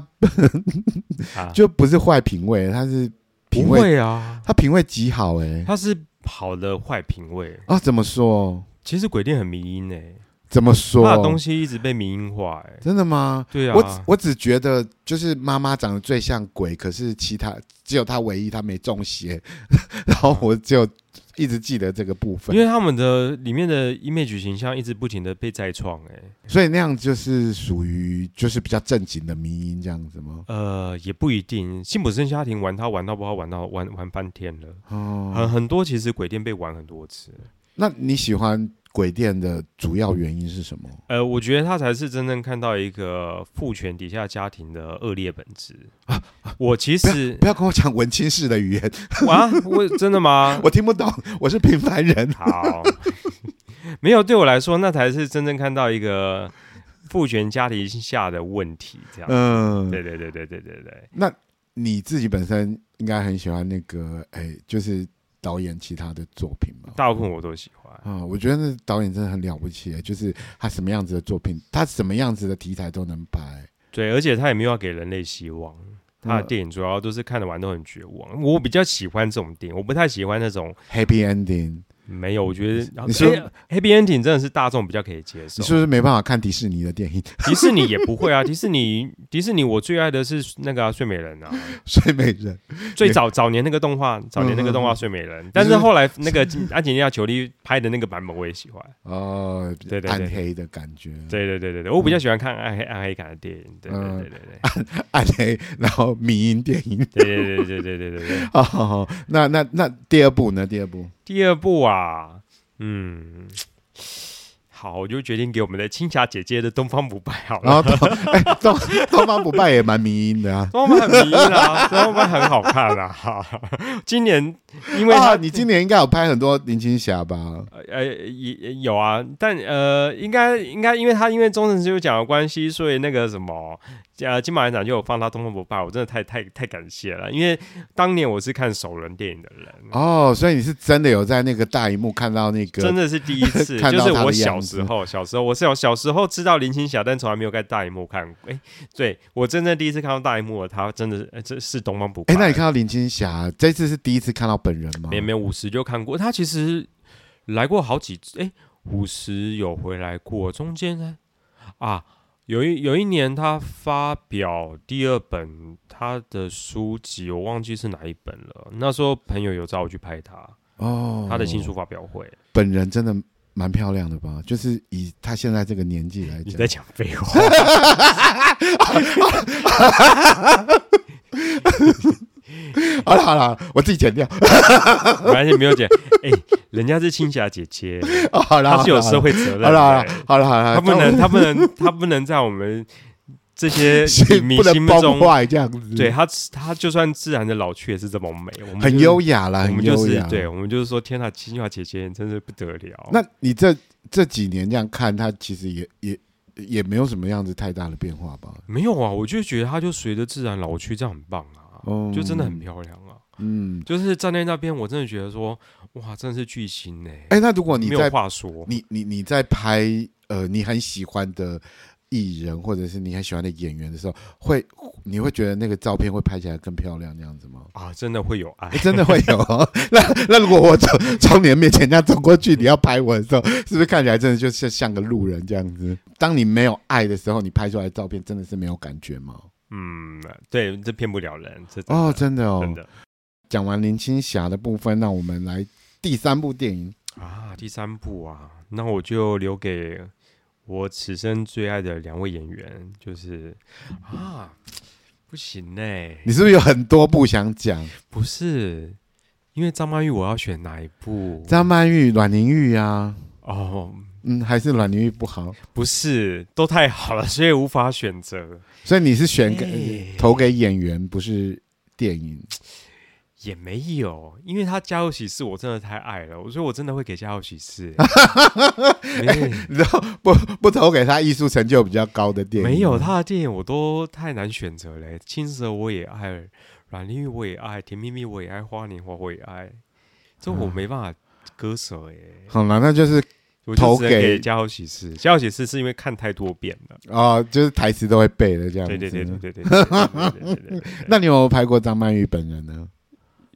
就不是坏品味，它是品味啊，它品味极好哎、欸，它是好的坏品味啊？怎么说？其实鬼店很迷因哎、欸，怎么说？它的东西一直被民音化哎、欸，真的吗？对啊，我我只觉得就是妈妈长得最像鬼，可是其他只有她唯一她没中邪，然后我就。一直记得这个部分，因为他们的里面的 image 形象一直不停的被再创，哎，所以那样就是属于就是比较正经的民音这样子吗？呃，也不一定。辛普森家庭玩他玩到不好玩到玩玩半天了，哦，很很多其实鬼店被玩很多次。那你喜欢？鬼店的主要原因是什么？呃，我觉得他才是真正看到一个父权底下家庭的恶劣本质啊！我其实不要，跟我讲文青式的语言 啊！我真的吗？我听不懂，我是平凡人。好，没有，对我来说，那才是真正看到一个父权家庭下的问题。这样，嗯，对对对对对对对。那你自己本身应该很喜欢那个，哎，就是。导演其他的作品嘛，大部分我都喜欢啊、嗯。我觉得那导演真的很了不起，就是他什么样子的作品，他什么样子的题材都能拍。对，而且他也没有要给人类希望。他的电影主要都是看得完都很绝望。我比较喜欢这种电影，我不太喜欢那种 happy ending。没有，我觉得你说 Happy Ending 真的是大众比较可以接受。你是不是没办法看迪士尼的电影？迪士尼也不会啊，迪士尼迪士尼我最爱的是那个睡美人啊，睡美人 最早早年那个动画，早年那个动画睡美人，但是后来那个安吉丽娜·裘丽拍的那个版本我也喜欢哦，对对对，暗黑的感觉，对对对对对，我比较喜欢看暗黑暗黑感的电影，对对对对对，暗黑然后迷因电影，对对对对对对对对，好好好，那那那第二部呢？第二部。第二部啊，嗯，好，我就决定给我们的青霞姐姐的东方不败好了。然 后东 哎东东方不败也蛮迷因的啊，东方很迷因啊，东方不败很好看啊。哈，今年因为他、啊、你今年应该有拍很多林青霞吧？呃，也也有啊，但呃，应该应该因为他因为中成师有奖的关系，所以那个什么。呃，金马院长就有放他《东方不败》，我真的太太太感谢了，因为当年我是看首轮电影的人哦，所以你是真的有在那个大荧幕看到那个，真的是第一次，就是我小时候，小时候我是有小时候知道林青霞，但从来没有在大荧幕看过。哎，对我真正第一次看到大荧幕，他真的是，这是《东方不败》。哎，那你看到林青霞这次是第一次看到本人吗？没有没有，五十就看过，他其实来过好几次，哎，五十有回来过，中间呢啊。有一有一年，他发表第二本他的书籍，我忘记是哪一本了。那时候朋友有找我去拍他哦，他的新书发表会。本人真的蛮漂亮的吧？就是以他现在这个年纪来讲，你在讲废话。好了好了，我自己剪掉，完全没有剪。哎、欸，人家是青霞姐姐，好了，她是有社会责任。好了好了好了，她不能他不能他不能在我们这些 迷心中坏这样子。对她她就算自然的老去也是这么美，我们、就是、很优雅啦，我们就是对我们就是说，天呐，青霞姐姐真是不得了。那你这这几年这样看，她其实也也也没有什么样子太大的变化吧？没有啊，我就觉得她就随着自然老去，这样很棒啊。哦，就真的很漂亮啊，嗯，就是站在那边，我真的觉得说，哇，真的是巨星呢。哎，那如果你在没有话说，你你你在拍呃你很喜欢的艺人或者是你很喜欢的演员的时候，会你会觉得那个照片会拍起来更漂亮那样子吗？啊，真的会有爱，真的会有。那那如果我从从你的面前这样走过去，你要拍我的时候，是不是看起来真的就像像个路人这样子？当你没有爱的时候，你拍出来的照片真的是没有感觉吗？嗯，对，这骗不了人。这哦，真的哦，真的。讲完林青霞的部分，那我们来第三部电影啊，第三部啊，那我就留给我此生最爱的两位演员，就是啊，不行嘞，你是不是有很多不想讲？不是，因为张曼玉，我要选哪一部？张曼玉、阮玲玉呀？哦。嗯，还是阮玲玉不好？不是，都太好了，所以无法选择。所以你是选给、欸、投给演员，不是电影？也没有，因为他家有喜事，我真的太爱了，所以我真的会给家有喜事。欸、你知道 不不投给他艺术成就比较高的电影？没有他的电影，我都太难选择了。青蛇我也爱，阮玲玉我也爱，甜蜜蜜我也爱，花年华我也爱，这我没办法割舍哎。好了，那就是。投给《家有喜事》，《家有喜事》是因为看太多遍了哦，就是台词都会背了这样子。对对对对对对。那你有没有拍过张曼玉本人呢？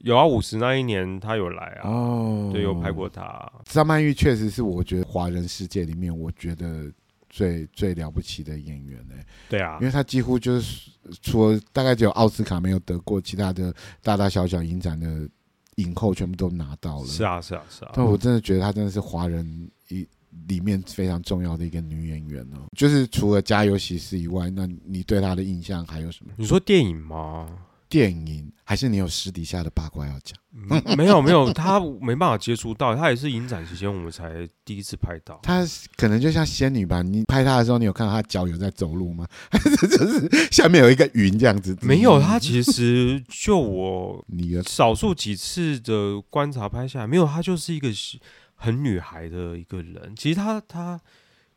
有啊，五十那一年他有来啊。哦，对，有拍过他。张曼玉确实是我觉得华人世界里面我觉得最最了不起的演员呢。对啊，因为他几乎就是除了大概只有奥斯卡没有得过，其他的大大小小影展的影后全部都拿到了。是啊，是啊，是啊。但我真的觉得她真的是华人。一里面非常重要的一个女演员哦，就是除了《家有喜事》以外，那你对她的印象还有什么？你说电影吗？电影还是你有私底下的八卦要讲？嗯、没有没有，他没办法接触到，他也是影展期间我们才第一次拍到。他可能就像仙女吧？你拍他的时候，你有看到他脚有在走路吗？还 是就是下面有一个云这样子？没有，他其实就我你少数几次的观察拍下来，没有，他就是一个。很女孩的一个人，其实她她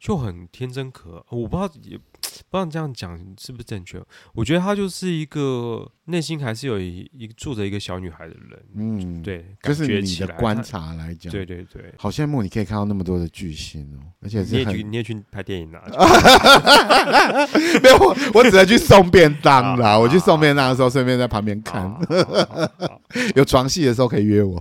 就很天真可爱，我不知道也 不知道这样讲是不是正确。我觉得她就是一个内心还是有一一个住着一个小女孩的人。嗯，对，就是你的观察来讲，对对对，好羡慕你可以看到那么多的巨星哦，而且是你也去你也去拍电影啊？没有，我我只能去送便当啦。我去送便当的时候，顺便在旁边看。有床戏的时候可以约我。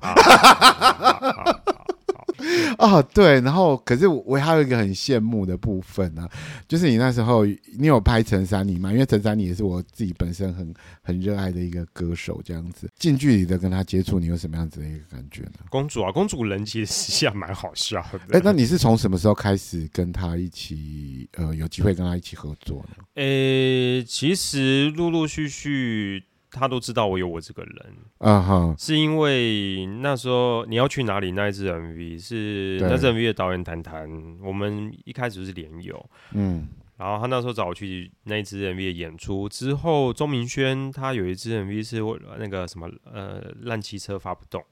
哦，对，然后可是我我还有一个很羡慕的部分呢、啊，就是你那时候你有拍陈珊妮吗？因为陈珊妮也是我自己本身很很热爱的一个歌手，这样子近距离的跟她接触，你有什么样子的一个感觉呢？公主啊，公主人其实实际上蛮好笑的。哎，那你是从什么时候开始跟她一起呃有机会跟她一起合作呢？呃，其实陆陆续续他都知道我有我这个人。啊哈，是因为那时候你要去哪里那一支 MV 是那支 MV 的导演谈谈，我们一开始是连友，嗯。然后他那时候找我去那一支 MV 的演出之后，钟明轩他有一支 MV 是那个什么呃烂汽车发不动。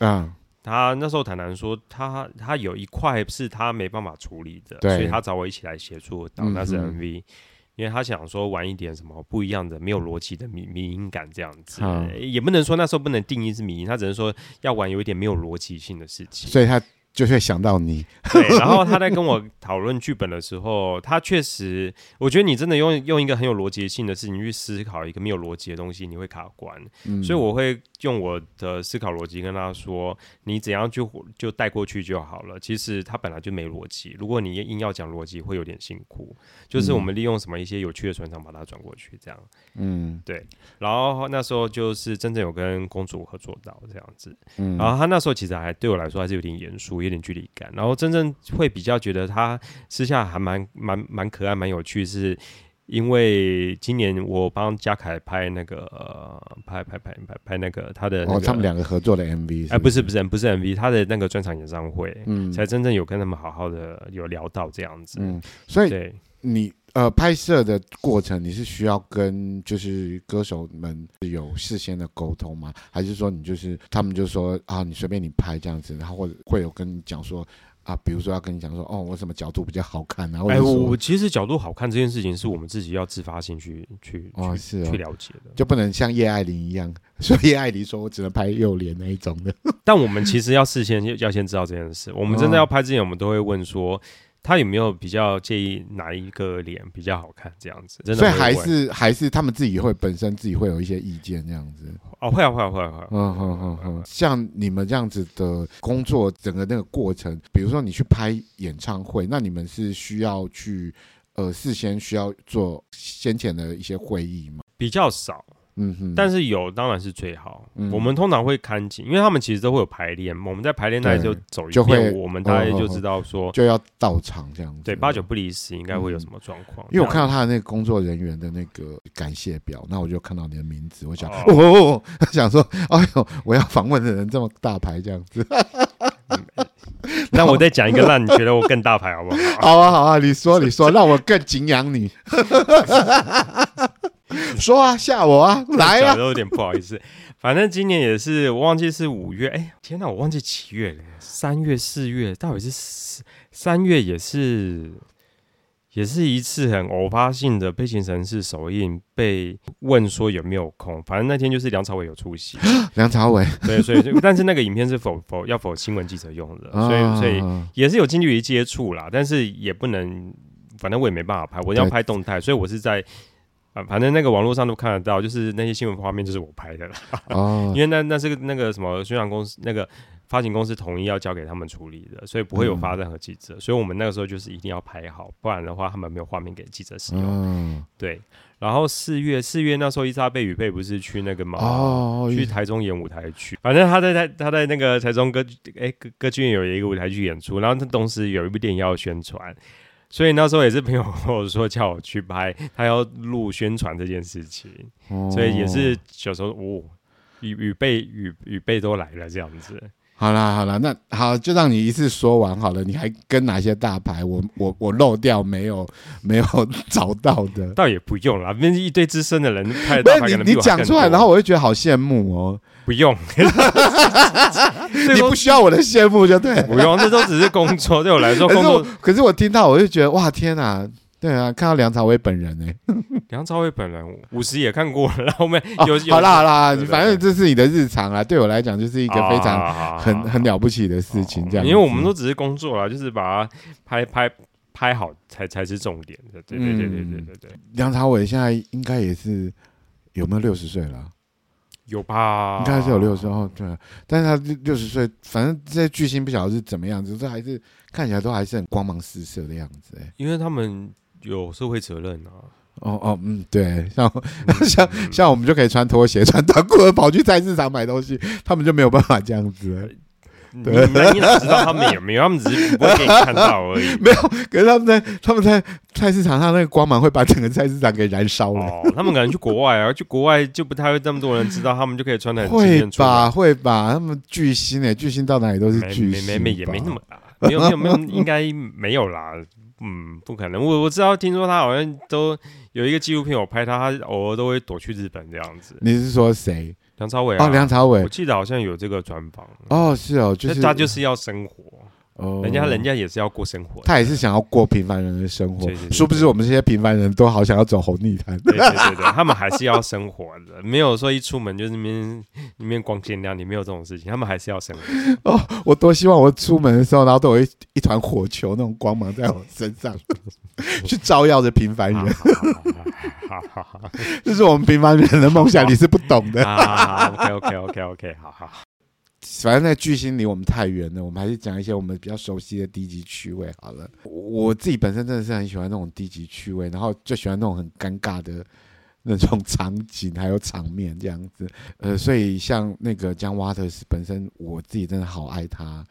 啊，他那时候谈谈说他他有一块是他没办法处理的，所以他找我一起来协助导那支 MV，因为他想说玩一点什么不一样的、没有逻辑的迷迷音感这样子，也不能说那时候不能定义是迷音，他只能说要玩有一点没有逻辑性的事情，所以他。就会想到你，对。然后他在跟我讨论剧本的时候，他确实，我觉得你真的用用一个很有逻辑性的事情去思考一个没有逻辑的东西，你会卡关。嗯、所以我会用我的思考逻辑跟他说，你怎样就就带过去就好了。其实他本来就没逻辑，如果你硬要讲逻辑，会有点辛苦。就是我们利用什么一些有趣的转场把它转过去，这样。嗯，对。然后那时候就是真正有跟公主合作到这样子。嗯。然后他那时候其实还对我来说还是有点严肃。有点距离感，然后真正会比较觉得他私下还蛮蛮蛮可爱、蛮有趣，是因为今年我帮嘉凯拍那个、呃、拍拍拍拍拍那个他的、那个、哦，他们两个合作的 MV，哎，不是不是不是 MV，他的那个专场演唱会，嗯，才真正有跟他们好好的有聊到这样子，嗯，所以对。你呃拍摄的过程，你是需要跟就是歌手们有事先的沟通吗？还是说你就是他们就说啊，你随便你拍这样子，然后或者会有跟你讲说。啊，比如说要跟你讲说，哦，我什么角度比较好看啊？哎，我其实角度好看这件事情，是我们自己要自发性去去哦，是去了解的，就不能像叶爱玲一样，所以叶爱玲说我只能拍右脸那一种的。但我们其实要事先要先知道这件事，我们真的要拍之前，我们都会问说。他有没有比较介意哪一个脸比较好看这样子？真的，所以还是还是他们自己会本身自己会有一些意见这样子。哦，会啊会啊会啊会啊。嗯嗯嗯嗯。像你们这样子的工作，整个那个过程，比如说你去拍演唱会，那你们是需要去呃事先需要做先前的一些会议吗？比较少。嗯哼，但是有当然是最好。嗯、我们通常会看紧，因为他们其实都会有排练。我们在排练那里就走一遍，会我们大概就知道说就要到场这样子。对，八九不离十，应该会有什么状况。因为我看到他的那个工作人员的那个感谢表，那我就看到你的名字，我想哦，哦，想说，哎呦，我要访问的人这么大牌这样子。那我再讲一个，让你觉得我更大牌好不好？好啊，好啊，你说，你说，让我更敬仰你。说啊，吓我啊，来啊！都有点不好意思。反正今年也是，我忘记是五月。哎、欸，天哪，我忘记几月了。三月、四月，到底是三三月也是，也是一次很偶发性的《悲情城市》首映，被问说有没有空。反正那天就是梁朝伟有出席。梁朝伟，对，所以但是那个影片是否否要否新闻记者用的，所以所以也是有近距离接触啦，但是也不能，反正我也没办法拍，我要拍动态，所以我是在。反正那个网络上都看得到，就是那些新闻画面就是我拍的了。哦，因为那那是个那个什么宣传公司，那个发行公司同意要交给他们处理的，所以不会有发任何记者。嗯、所以我们那个时候就是一定要拍好，不然的话他们没有画面给记者使用。嗯，对。然后四月四月那时候伊莎贝雨贝不是去那个嘛，哦，去台中演舞台剧。反正他在台他在那个台中歌哎歌歌剧院有一个舞台剧演出，然后他同时有一部电影要宣传。所以那时候也是朋友跟我说叫我去拍，他要录宣传这件事情，哦、所以也是小时候哦，雨雨蓓雨雨蓓都来了这样子。好啦好啦，那好就让你一次说完好了。你还跟哪些大牌？我我我漏掉没有没有 找到的？倒也不用啦，那一堆资深的人 拍大牌，你你讲出来，然后我就觉得好羡慕哦。不用，你不需要我的羡慕就对。不用，这都只是工作，对我来说 工作。可是我，听到我就觉得哇天哪，对啊，看到梁朝伟本人哎，梁朝伟本人五十也看过了，然后面有好啦好啦，反正这是你的日常啊，对我来讲就是一个非常很很了不起的事情，这样。因为我们都只是工作啦，就是把它拍拍拍好才才是重点的。对对对对对对对。梁朝伟现在应该也是有没有六十岁了？有吧，应该是有六十哦，对，但是他六十岁，反正这些巨星不晓得是怎么样子，这还是看起来都还是很光芒四射的样子，哎，因为他们有社会责任啊。哦哦，嗯，对，像、嗯、像像我们就可以穿拖鞋、穿短裤跑去菜市场买东西，他们就没有办法这样子。你你哪知道他们有没有？他们只是不会给你看到而已。没有，可是他们在他们在菜市场上那个光芒会把整个菜市场给燃烧了。哦，他们可能去国外啊，去国外就不太会这么多人知道，他们就可以穿的很会吧？会吧？他们巨星诶，巨星到哪里都是巨星，没没没也没那么大，没有没有没有，应该没有啦。嗯，不可能。我我知道，听说他好像都有一个纪录片，我拍他，他偶尔都会躲去日本这样子。你是说谁？梁朝伟啊？哦，梁朝伟，我记得好像有这个专访。哦，是哦，就是他就是要生活。哦，人家人家也是要过生活，他也是想要过平凡人的生活，殊不知我们这些平凡人都好想要走红地毯。对对对对，他们还是要生活的，没有说一出门就是里面里面光鲜亮丽，没有这种事情，他们还是要生活。哦，我多希望我出门的时候，然后都有一一团火球那种光芒在我身上，去照耀着平凡人。好好好，这是我们平凡人的梦想，你是不懂的。啊，OK OK OK OK，好好。反正在巨星离我们太远了，我们还是讲一些我们比较熟悉的低级趣味好了。我自己本身真的是很喜欢那种低级趣味，然后就喜欢那种很尴尬的那种场景还有场面这样子。呃，所以像那个 John Waters 本身，我自己真的好爱他，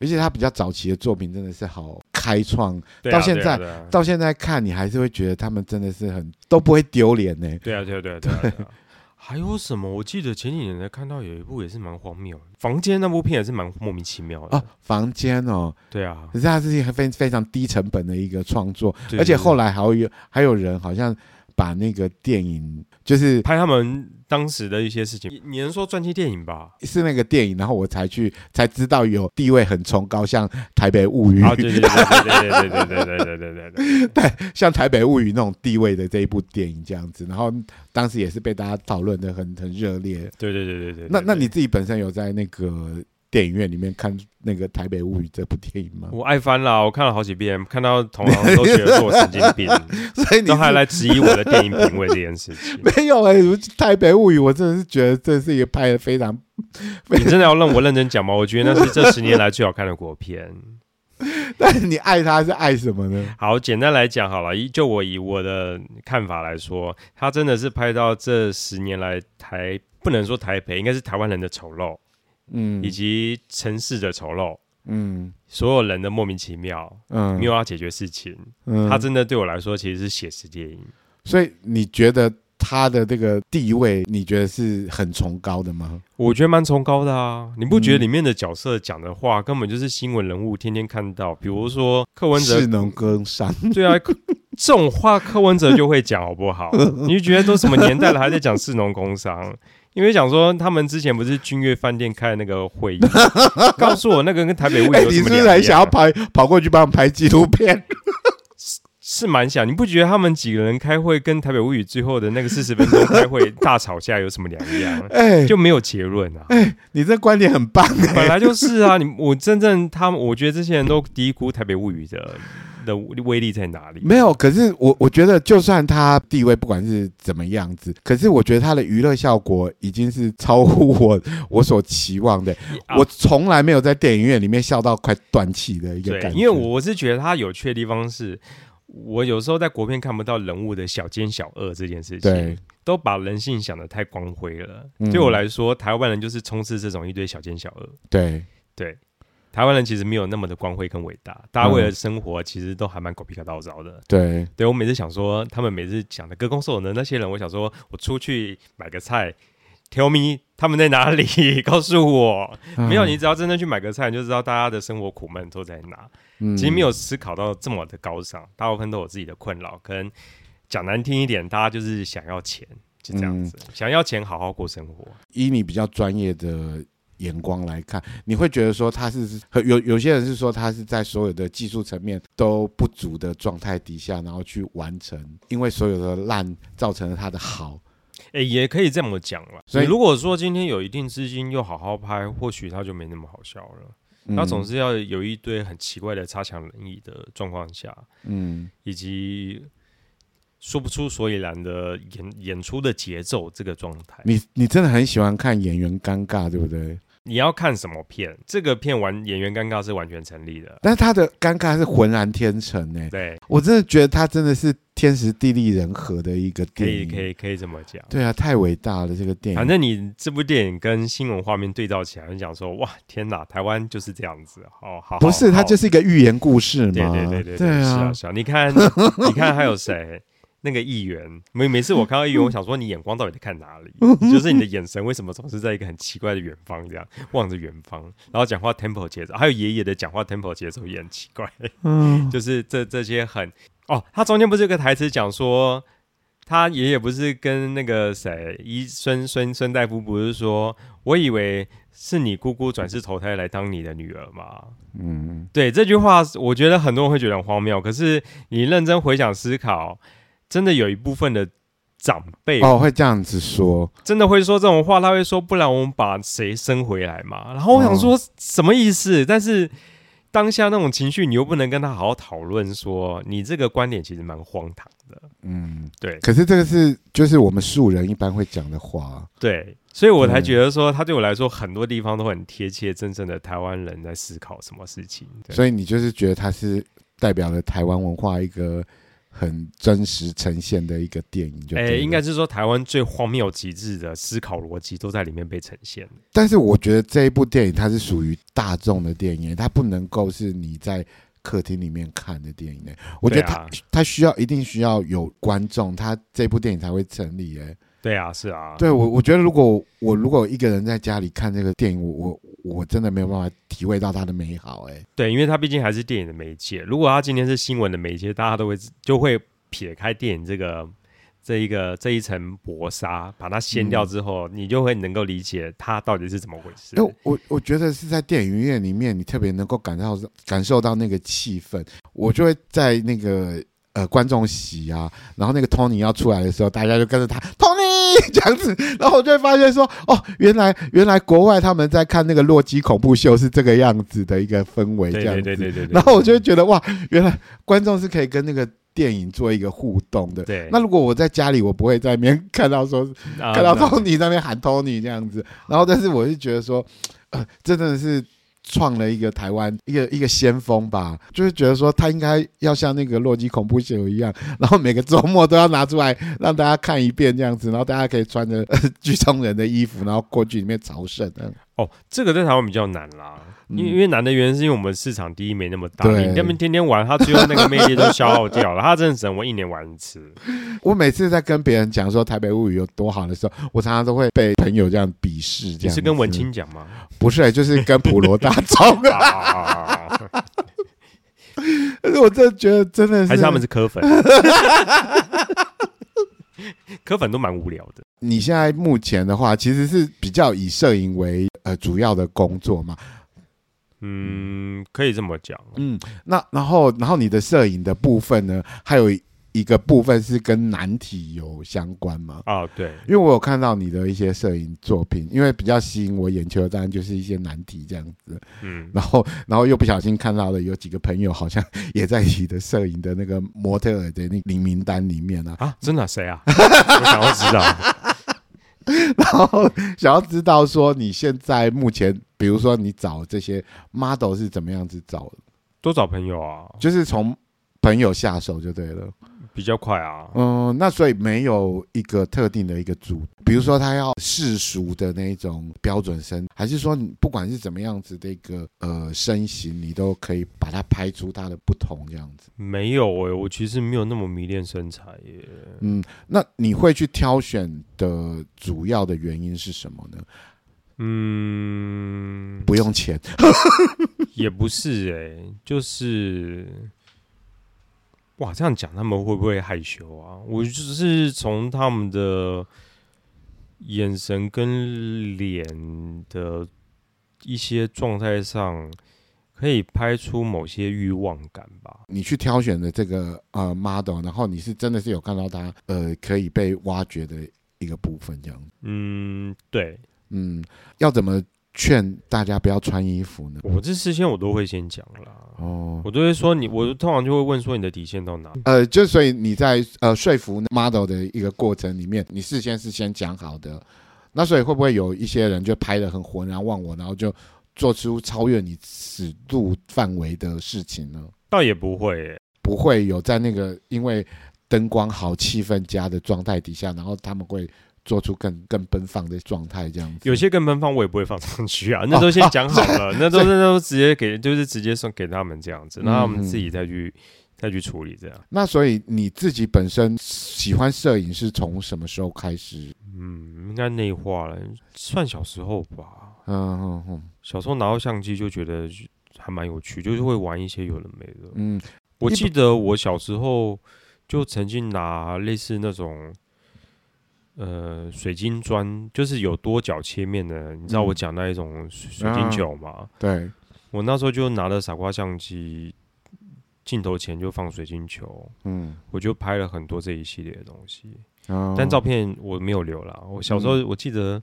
而且他比较早期的作品真的是好开创，到现在到现在看你还是会觉得他们真的是很都不会丢脸呢。对啊，对啊，对啊，对啊。还有什么？我记得前几年才看到有一部也是蛮荒谬，《房间》那部片也是蛮莫名其妙的。哦，《房间》哦，对啊，可是它是一个非非常低成本的一个创作，而且后来还有还有人好像。把那个电影就是拍他们当时的一些事情，你能说传记电影吧？是那个电影，然后我才去才知道有地位很崇高，像《台北物语》啊，对对对对对对对对对对对对对，像《台北物语》那种地位的这一部电影这样子，然后当时也是被大家讨论的很很热烈。对对对对对，那那你自己本身有在那个？电影院里面看那个《台北物语》这部电影吗？我爱翻了，我看了好几遍，看到同行都觉得我神经病，所以你都还来质疑我的电影品味这件事情。没有哎、欸，《台北物语》我真的是觉得这是一个拍的非常…… 你真的要让我认真讲吗？我觉得那是这十年来最好看的国片。但是你爱他是爱什么呢？好，简单来讲好了，以就我以我的看法来说，他真的是拍到这十年来台不能说台北，应该是台湾人的丑陋。嗯，以及城市的丑陋，嗯，所有人的莫名其妙，嗯，没有要解决事情，嗯，他真的对我来说其实是写实电影。所以你觉得他的这个地位，你觉得是很崇高的吗？我觉得蛮崇高的啊！你不觉得里面的角色讲的话根本就是新闻人物天天看到？比如说柯文哲，士农工商，对啊，这种话柯文哲就会讲，好不好？你就觉得都什么年代了，还在讲士农工商？因为想说，他们之前不是君悦饭店开的那个会议，告诉我那个跟台北物语有什么两样？欸、你是不是还想要拍跑过去帮他们拍纪录片？是是蛮想，你不觉得他们几个人开会跟台北物语最后的那个四十分钟开会大吵架有什么两样？哎、欸，就没有结论啊！哎、欸，你这观点很棒、欸，本来就是啊！你我真正他们，我觉得这些人都低估台北物语的。的威力在哪里？没有，可是我我觉得，就算他地位不管是怎么样子，可是我觉得他的娱乐效果已经是超乎我我所期望的。啊、我从来没有在电影院里面笑到快断气的一个感觉。因为我我是觉得他有趣的地方是，我有时候在国片看不到人物的小奸小恶这件事情，对，都把人性想的太光辉了。嗯、对我来说，台湾人就是充斥这种一堆小奸小恶。对对。台湾人其实没有那么的光辉跟伟大，大家为了生活其实都还蛮狗屁倒灶的。对，对我每次想说，他们每次讲的歌功颂德的那些人，我想说我出去买个菜，tell me 他们在哪里？告诉我，没有，你只要真正去买个菜，你就知道大家的生活苦闷都在哪。嗯，其实没有思考到这么的高尚，大部分都有自己的困扰。可能讲难听一点，大家就是想要钱，就这样子，嗯，想要钱好好过生活。以你比较专业的。眼光来看，你会觉得说他是有有些人是说他是在所有的技术层面都不足的状态底下，然后去完成，因为所有的烂造成了他的好。诶、欸，也可以这么讲了。所以如果说今天有一定资金又好好拍，或许他就没那么好笑了。他总是要有一堆很奇怪的差强人意的状况下，嗯，以及。说不出所以然的演演出的节奏，这个状态，你你真的很喜欢看演员尴尬，对不对？你要看什么片？这个片完演员尴尬是完全成立的，但他的尴尬是浑然天成呢。对，我真的觉得他真的是天时地利人和的一个电影，可以可以可以这么讲。对啊，太伟大了这个电影。反正你这部电影跟新闻画面对照起来，你讲说哇天哪，台湾就是这样子，好好。不是，它就是一个寓言故事嘛。对对对对对啊，是啊是啊。你看 你看还有谁？那个议员，每每次我看到议员，我想说你眼光到底在看哪里？就是你的眼神为什么总是在一个很奇怪的远方这样望着远方，然后讲话 tempo 节奏，还有爷爷的讲话 tempo 节奏也很奇怪。嗯，就是这这些很哦，他中间不是有个台词讲说，他爷爷不是跟那个谁，医孙孙孙大夫不是说，我以为是你姑姑转世投胎来当你的女儿吗？嗯，对，这句话我觉得很多人会觉得很荒谬，可是你认真回想思考。真的有一部分的长辈哦会这样子说，真的会说这种话，他会说，不然我们把谁生回来嘛？然后我想说什么意思？哦、但是当下那种情绪，你又不能跟他好好讨论，说你这个观点其实蛮荒唐的。嗯，对。可是这个是就是我们素人一般会讲的话，对，所以我才觉得说他对我来说很多地方都很贴切，真正的台湾人在思考什么事情。所以你就是觉得他是代表了台湾文化一个。很真实呈现的一个电影就，哎，应该是说台湾最荒谬极致的思考逻辑都在里面被呈现。但是我觉得这一部电影它是属于大众的电影，它不能够是你在客厅里面看的电影。我觉得它、啊、它需要一定需要有观众，它这部电影才会成立。哎。对啊，是啊，对我我觉得如果我如果一个人在家里看这个电影，我我我真的没有办法体会到它的美好，哎，对，因为它毕竟还是电影的媒介。如果它今天是新闻的媒介，大家都会就会撇开电影这个这一个这一层薄纱，把它掀掉之后，嗯、你就会能够理解它到底是怎么回事。我我觉得是在电影院里面，你特别能够感到感受到那个气氛，我就会在那个。呃，观众席啊，然后那个 Tony 要出来的时候，大家就跟着他 Tony 这样子，然后我就会发现说，哦，原来原来国外他们在看那个洛基恐怖秀是这个样子的一个氛围，这样子，对对对对对，对。然后我就会觉得哇，原来观众是可以跟那个电影做一个互动的。对。那如果我在家里，我不会在那边 看到说，看到 Tony 那边喊 Tony 这样子，然后但是我是觉得说，呃，真的是。创了一个台湾一个一个先锋吧，就是觉得说他应该要像那个洛基恐怖秀一样，然后每个周末都要拿出来让大家看一遍这样子，然后大家可以穿着剧中人的衣服，然后过去里面朝圣。哦，这个在台湾比较难啦，因为因为难的原因是因为我们市场第一没那么大，你那边天天玩，他最后那个魅力都消耗掉了，他真的只能我一年玩一次。我每次在跟别人讲说台北物语有多好的时候，我常常都会被朋友这样鄙视。这样你是跟文青讲吗？不是、欸，就是跟普罗大众。但是我真的觉得真的是，还是他们是磕粉，磕粉都蛮无聊的。你现在目前的话，其实是比较以摄影为呃主要的工作嘛？嗯，可以这么讲。嗯，那然后然后你的摄影的部分呢，还有一个部分是跟难题有相关吗？哦，对，因为我有看到你的一些摄影作品，因为比较吸引我眼球的当然就是一些难题这样子。嗯，然后然后又不小心看到了有几个朋友好像也在你的摄影的那个模特儿的那名名单里面啊。啊，真的谁啊？我想要知道。然后想要知道说你现在目前，比如说你找这些 model 是怎么样子找的？多找朋友啊，就是从朋友下手就对了。比较快啊，嗯，那所以没有一个特定的一个组，比如说他要世俗的那种标准身，还是说你不管是怎么样子的一个呃身形，你都可以把它拍出它的不同这样子？没有诶、欸，我其实没有那么迷恋身材耶。嗯，那你会去挑选的主要的原因是什么呢？嗯，不用钱，也不是诶、欸，就是。哇，这样讲他们会不会害羞啊？我只是从他们的眼神跟脸的一些状态上，可以拍出某些欲望感吧。你去挑选的这个呃 model，然后你是真的是有看到他呃可以被挖掘的一个部分，这样。嗯，对，嗯，要怎么？劝大家不要穿衣服呢？我这事先我都会先讲啦。哦，我都会说你，我通常就会问说你的底线到哪？呃，就所以你在呃说服 model 的一个过程里面，你事先是先讲好的，那所以会不会有一些人就拍的很浑然忘我，然后就做出超越你尺度范围的事情呢？倒也不会、欸，不会有在那个因为灯光好、气氛佳的状态底下，然后他们会做出更更奔放的状态，这样子。有些更奔放，我也不会放上去啊，那都先讲好了，哦哦、那都那都直接给，就是直接送给他们这样子，然后他们自己再去。嗯再去处理这样，那所以你自己本身喜欢摄影是从什么时候开始？嗯，应该内化了，算小时候吧。嗯嗯嗯，小时候拿到相机就觉得还蛮有趣，就是会玩一些有的没的。嗯，我记得我小时候就曾经拿类似那种呃水晶砖，就是有多角切面的，你知道我讲那一种水晶球吗？啊、对，我那时候就拿了傻瓜相机。镜头前就放水晶球，嗯，我就拍了很多这一系列的东西，哦、但照片我没有留了。我小时候我记得，嗯、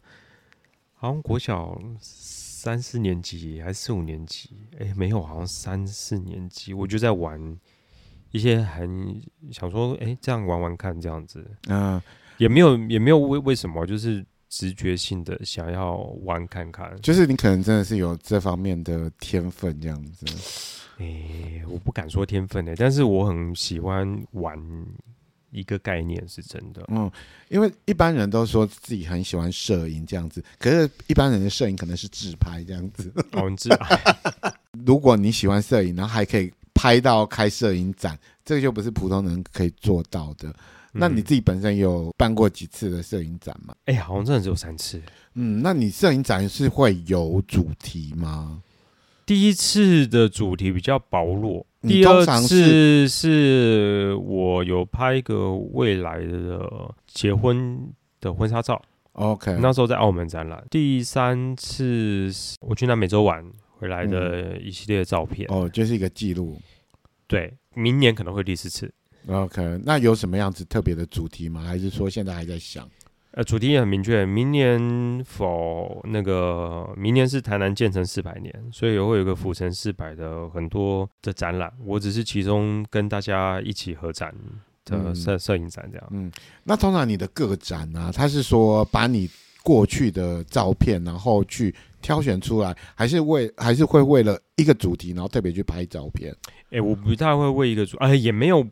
好像国小三四年级还是四五年级，哎、欸，没有，好像三四年级，我就在玩一些很想说，哎、欸，这样玩玩看，这样子，嗯，也没有也没有为为什么，就是直觉性的想要玩看看，就是你可能真的是有这方面的天分，这样子。诶、欸，我不敢说天分的，但是我很喜欢玩一个概念，是真的。嗯，因为一般人都说自己很喜欢摄影这样子，可是一般人的摄影可能是自拍这样子。哦，自拍。如果你喜欢摄影，然后还可以拍到开摄影展，这个就不是普通人可以做到的。嗯、那你自己本身有办过几次的摄影展吗？哎、欸，好像真的只有三次。嗯，那你摄影展是会有主题吗？第一次的主题比较薄弱，第二次是我有拍一个未来的结婚的婚纱照，OK，那时候在澳门展览。第三次我去南美洲玩回来的一系列的照片，嗯、哦，就是一个记录。对，明年可能会第四次，OK，那有什么样子特别的主题吗？还是说现在还在想？呃，主题也很明确，明年否那个明年是台南建成四百年，所以也会有一个府城四百的很多的展览，我只是其中跟大家一起合展的摄摄影展这样。嗯，那通常你的个展呢、啊，他是说把你过去的照片，然后去挑选出来，还是为还是会为了一个主题，然后特别去拍照片？哎、欸，我不太会为一个主，哎，也没有，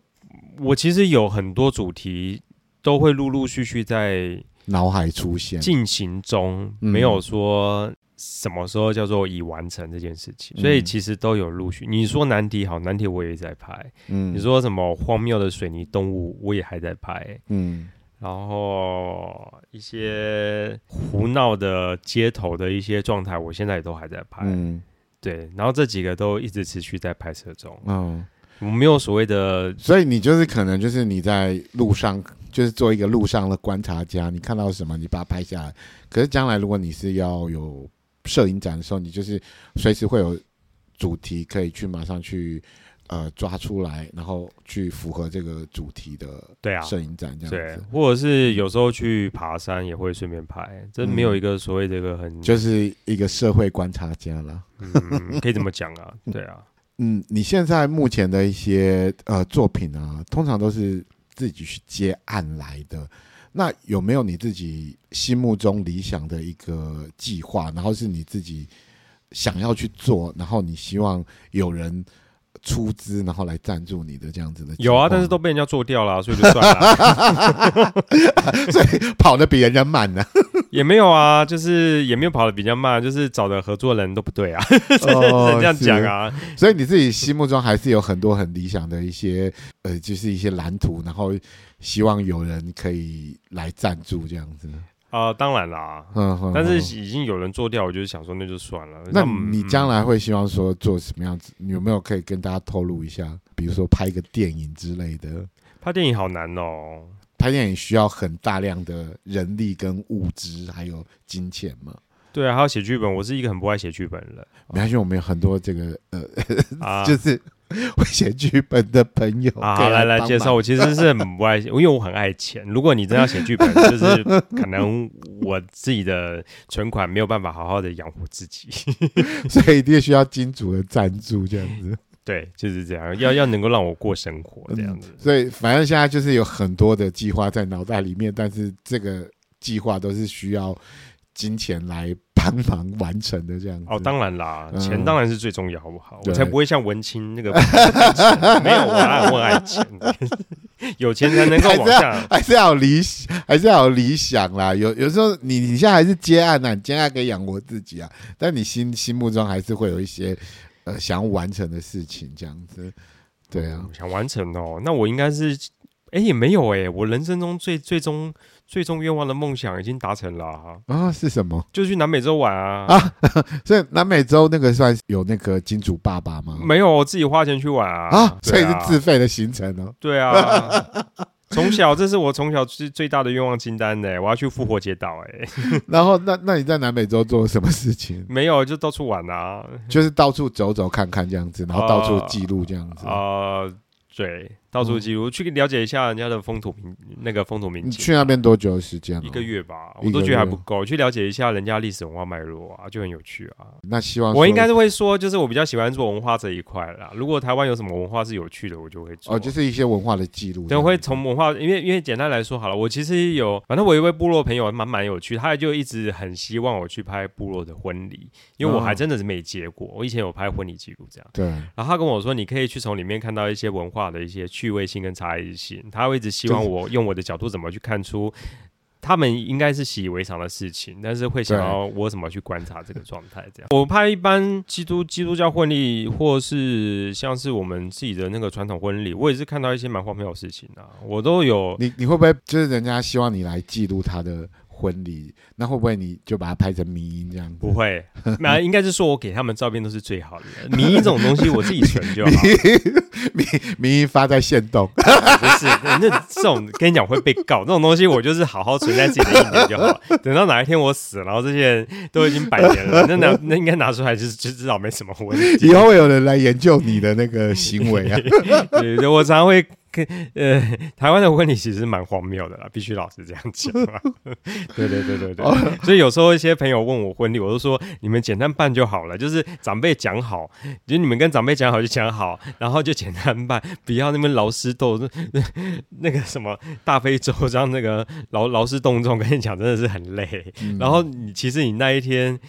我其实有很多主题都会陆陆续续在。脑海出现进行中，没有说什么时候叫做已完成这件事情，嗯、所以其实都有陆续。你说难题好，难题我也在拍。嗯，你说什么荒谬的水泥动物，我也还在拍。嗯，然后一些胡闹的街头的一些状态，我现在也都还在拍。嗯，对，然后这几个都一直持续在拍摄中。嗯，我没有所谓的，所以你就是可能就是你在路上。就是做一个路上的观察家，你看到什么，你把它拍下来。可是将来如果你是要有摄影展的时候，你就是随时会有主题可以去马上去呃抓出来，然后去符合这个主题的对啊摄影展这样子。对，或者是有时候去爬山也会顺便拍，这没有一个所谓这个很就是一个社会观察家了。嗯，可以这么讲啊，对啊。嗯，你现在目前的一些呃作品啊，通常都是。自己去接案来的，那有没有你自己心目中理想的一个计划？然后是你自己想要去做，然后你希望有人出资，然后来赞助你的这样子的？有啊，但是都被人家做掉了，所以就算了。所以跑得比人家慢呢？也没有啊，就是也没有跑的比较慢，就是找的合作人都不对啊。哦，这样讲啊，所以你自己心目中还是有很多很理想的一些呃，就是一些蓝图，然后希望有人可以来赞助这样子。啊、呃，当然啦，嗯嗯，但是已经有人做掉，我就想说那就算了。那你将来会希望说做什么样子？你有没有可以跟大家透露一下？比如说拍一个电影之类的。拍电影好难哦。拍电影需要很大量的人力跟物资，还有金钱嘛？对啊，还要写剧本。我是一个很不爱写剧本的人。没关系，我们有很多这个呃，啊、就是会写剧本的朋友。啊，好，来来介绍。我其实是很不爱写，因为我很爱钱。如果你真要写剧本，就是 可能我自己的存款没有办法好好的养活自己，所以一定需要金主的赞助这样子。对，就是这样，要要能够让我过生活这样子。嗯，所以反正现在就是有很多的计划在脑袋里面，但是这个计划都是需要金钱来帮忙完成的这样子。哦，当然啦，嗯、钱当然是最重要，好不好？对我才不会像文青那个 没有我爱我爱钱，有钱才能够往下，还是要有理想，还是要有理想啦。有有时候你你现在还是接案呐、啊，你接案可以养活自己啊，但你心心目中还是会有一些呃想要完成的事情这样子。对啊，想完成哦，那我应该是。哎，也没有哎，我人生中最最终最终愿望的梦想已经达成了啊。啊，是什么？就去南美洲玩啊。啊，所以南美洲那个算有那个金主爸爸吗？没有，我自己花钱去玩啊。啊，所以是自费的行程哦。对啊，从小这是我从小最最大的愿望清单呢，我要去复活节岛哎。然后那那你在南美洲做什么事情？没有，就到处玩啊，就是到处走走看看这样子，然后到处记录这样子。啊，对。到处记录，去了解一下人家的风土民那个风土民情。你去那边多久的时间？一个月吧，我都觉得还不够。去了解一下人家历史文化脉络啊，就很有趣啊。那希望我应该是会说，就是我比较喜欢做文化这一块啦。如果台湾有什么文化是有趣的，我就会做。哦，就是一些文化的记录。对，会从文化，因为因为简单来说好了，我其实有，反正我有一位部落朋友蛮蛮有趣，他就一直很希望我去拍部落的婚礼，因为我还真的是没结过。我以前有拍婚礼记录这样。对。然后他跟我说，你可以去从里面看到一些文化的一些趣味性跟差异性。他会一直希望我用我的角度怎么去看出他们应该是习以为常的事情，但是会想要我怎么去观察这个状态。这样，我怕一般基督基督教婚礼，或是像是我们自己的那个传统婚礼，我也是看到一些蛮荒谬的事情啊，我都有。你你会不会就是人家希望你来记录他的？婚礼，那会不会你就把它拍成迷音这样子？不会，那应该是说我给他们照片都是最好的。迷音这种东西我自己存就好。迷迷音发在线动，不是那这种跟你讲会被告。这种东西我就是好好存在自己的印点就好。等到哪一天我死了，然后这些人都已经百年了，那那那应该拿出来就是就知道没什么问题。以后会有人来研究你的那个行为啊。对对，我常常会。呃，台湾的婚礼其实蛮荒谬的啦，必须老实这样讲。对对对对对，所以有时候一些朋友问我婚礼，我都说你们简单办就好了，就是长辈讲好，就你们跟长辈讲好就讲好，然后就简单办，不要那边劳师动那，那个什么大费周章，那个劳劳师动众，跟你讲真的是很累。嗯、然后你其实你那一天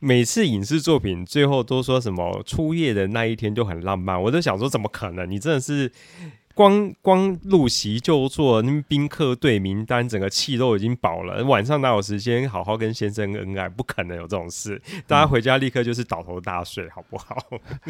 每次影视作品最后都说什么初夜的那一天就很浪漫，我都想说怎么可能？你真的是。光光入席就坐，那宾客对名单，整个气都已经饱了。晚上哪有时间好好跟先生恩爱？不可能有这种事。大家回家立刻就是倒头大睡，好不好？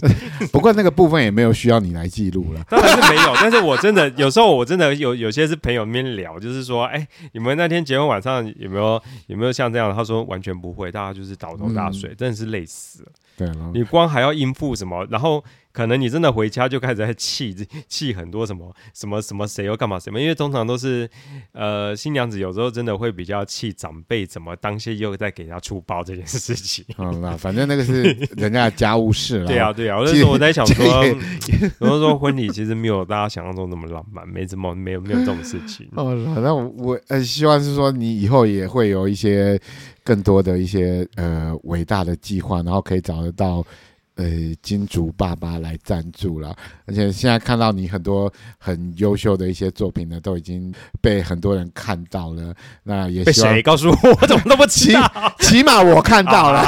不过那个部分也没有需要你来记录了。当然是没有，但是我真的有时候我真的有有些是朋友那边聊，就是说，哎、欸，你们那天结婚晚上有没有有没有像这样？他说完全不会，大家就是倒头大睡，嗯、真的是累死了。对，你光还要应付什么？然后可能你真的回家就开始在气 气很多什么什么什么谁又干嘛什么？因为通常都是呃新娘子有时候真的会比较气长辈怎么当些又在给他出包这件事情。好了，反正那个是人家的家务事了。对啊对啊，那时候我在想说，有时候婚礼其实没有大家想象中那么浪漫，没怎么没有没有这种事情。哦，那我我呃希望是说你以后也会有一些。更多的一些呃伟大的计划，然后可以找得到呃金主爸爸来赞助了，而且现在看到你很多很优秀的一些作品呢，都已经被很多人看到了。那也被谁 告诉我？我怎么那么起 起码我看到了。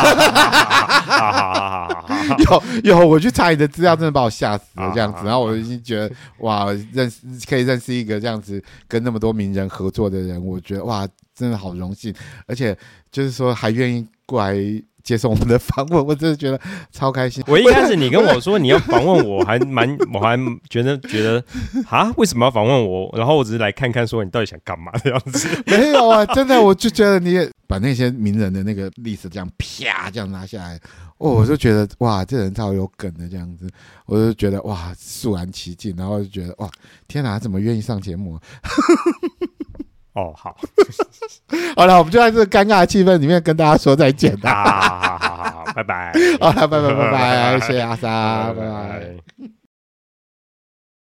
有有，我去查你的资料，真的把我吓死了。这样子，然后我已经觉得哇，认识可以认识一个这样子跟那么多名人合作的人，我觉得哇。真的好荣幸，而且就是说还愿意过来接受我们的访问，我真的觉得超开心。我一开始你跟我说你要访问我，还蛮我还觉得觉得啊，为什么要访问我？然后我只是来看看，说你到底想干嘛这样子。没有啊，真的，我就觉得你也把那些名人的那个历史这样啪这样拿下来，哦，我就觉得哇，这人超有梗的这样子，我就觉得哇，肃然起敬，然后就觉得哇，天哪，怎么愿意上节目啊？哦，好，好了，我们就在这个尴尬的气氛里面跟大家说再见啦，好好好好好，拜拜，好了，拜拜 拜拜，谢谢阿三，拜拜。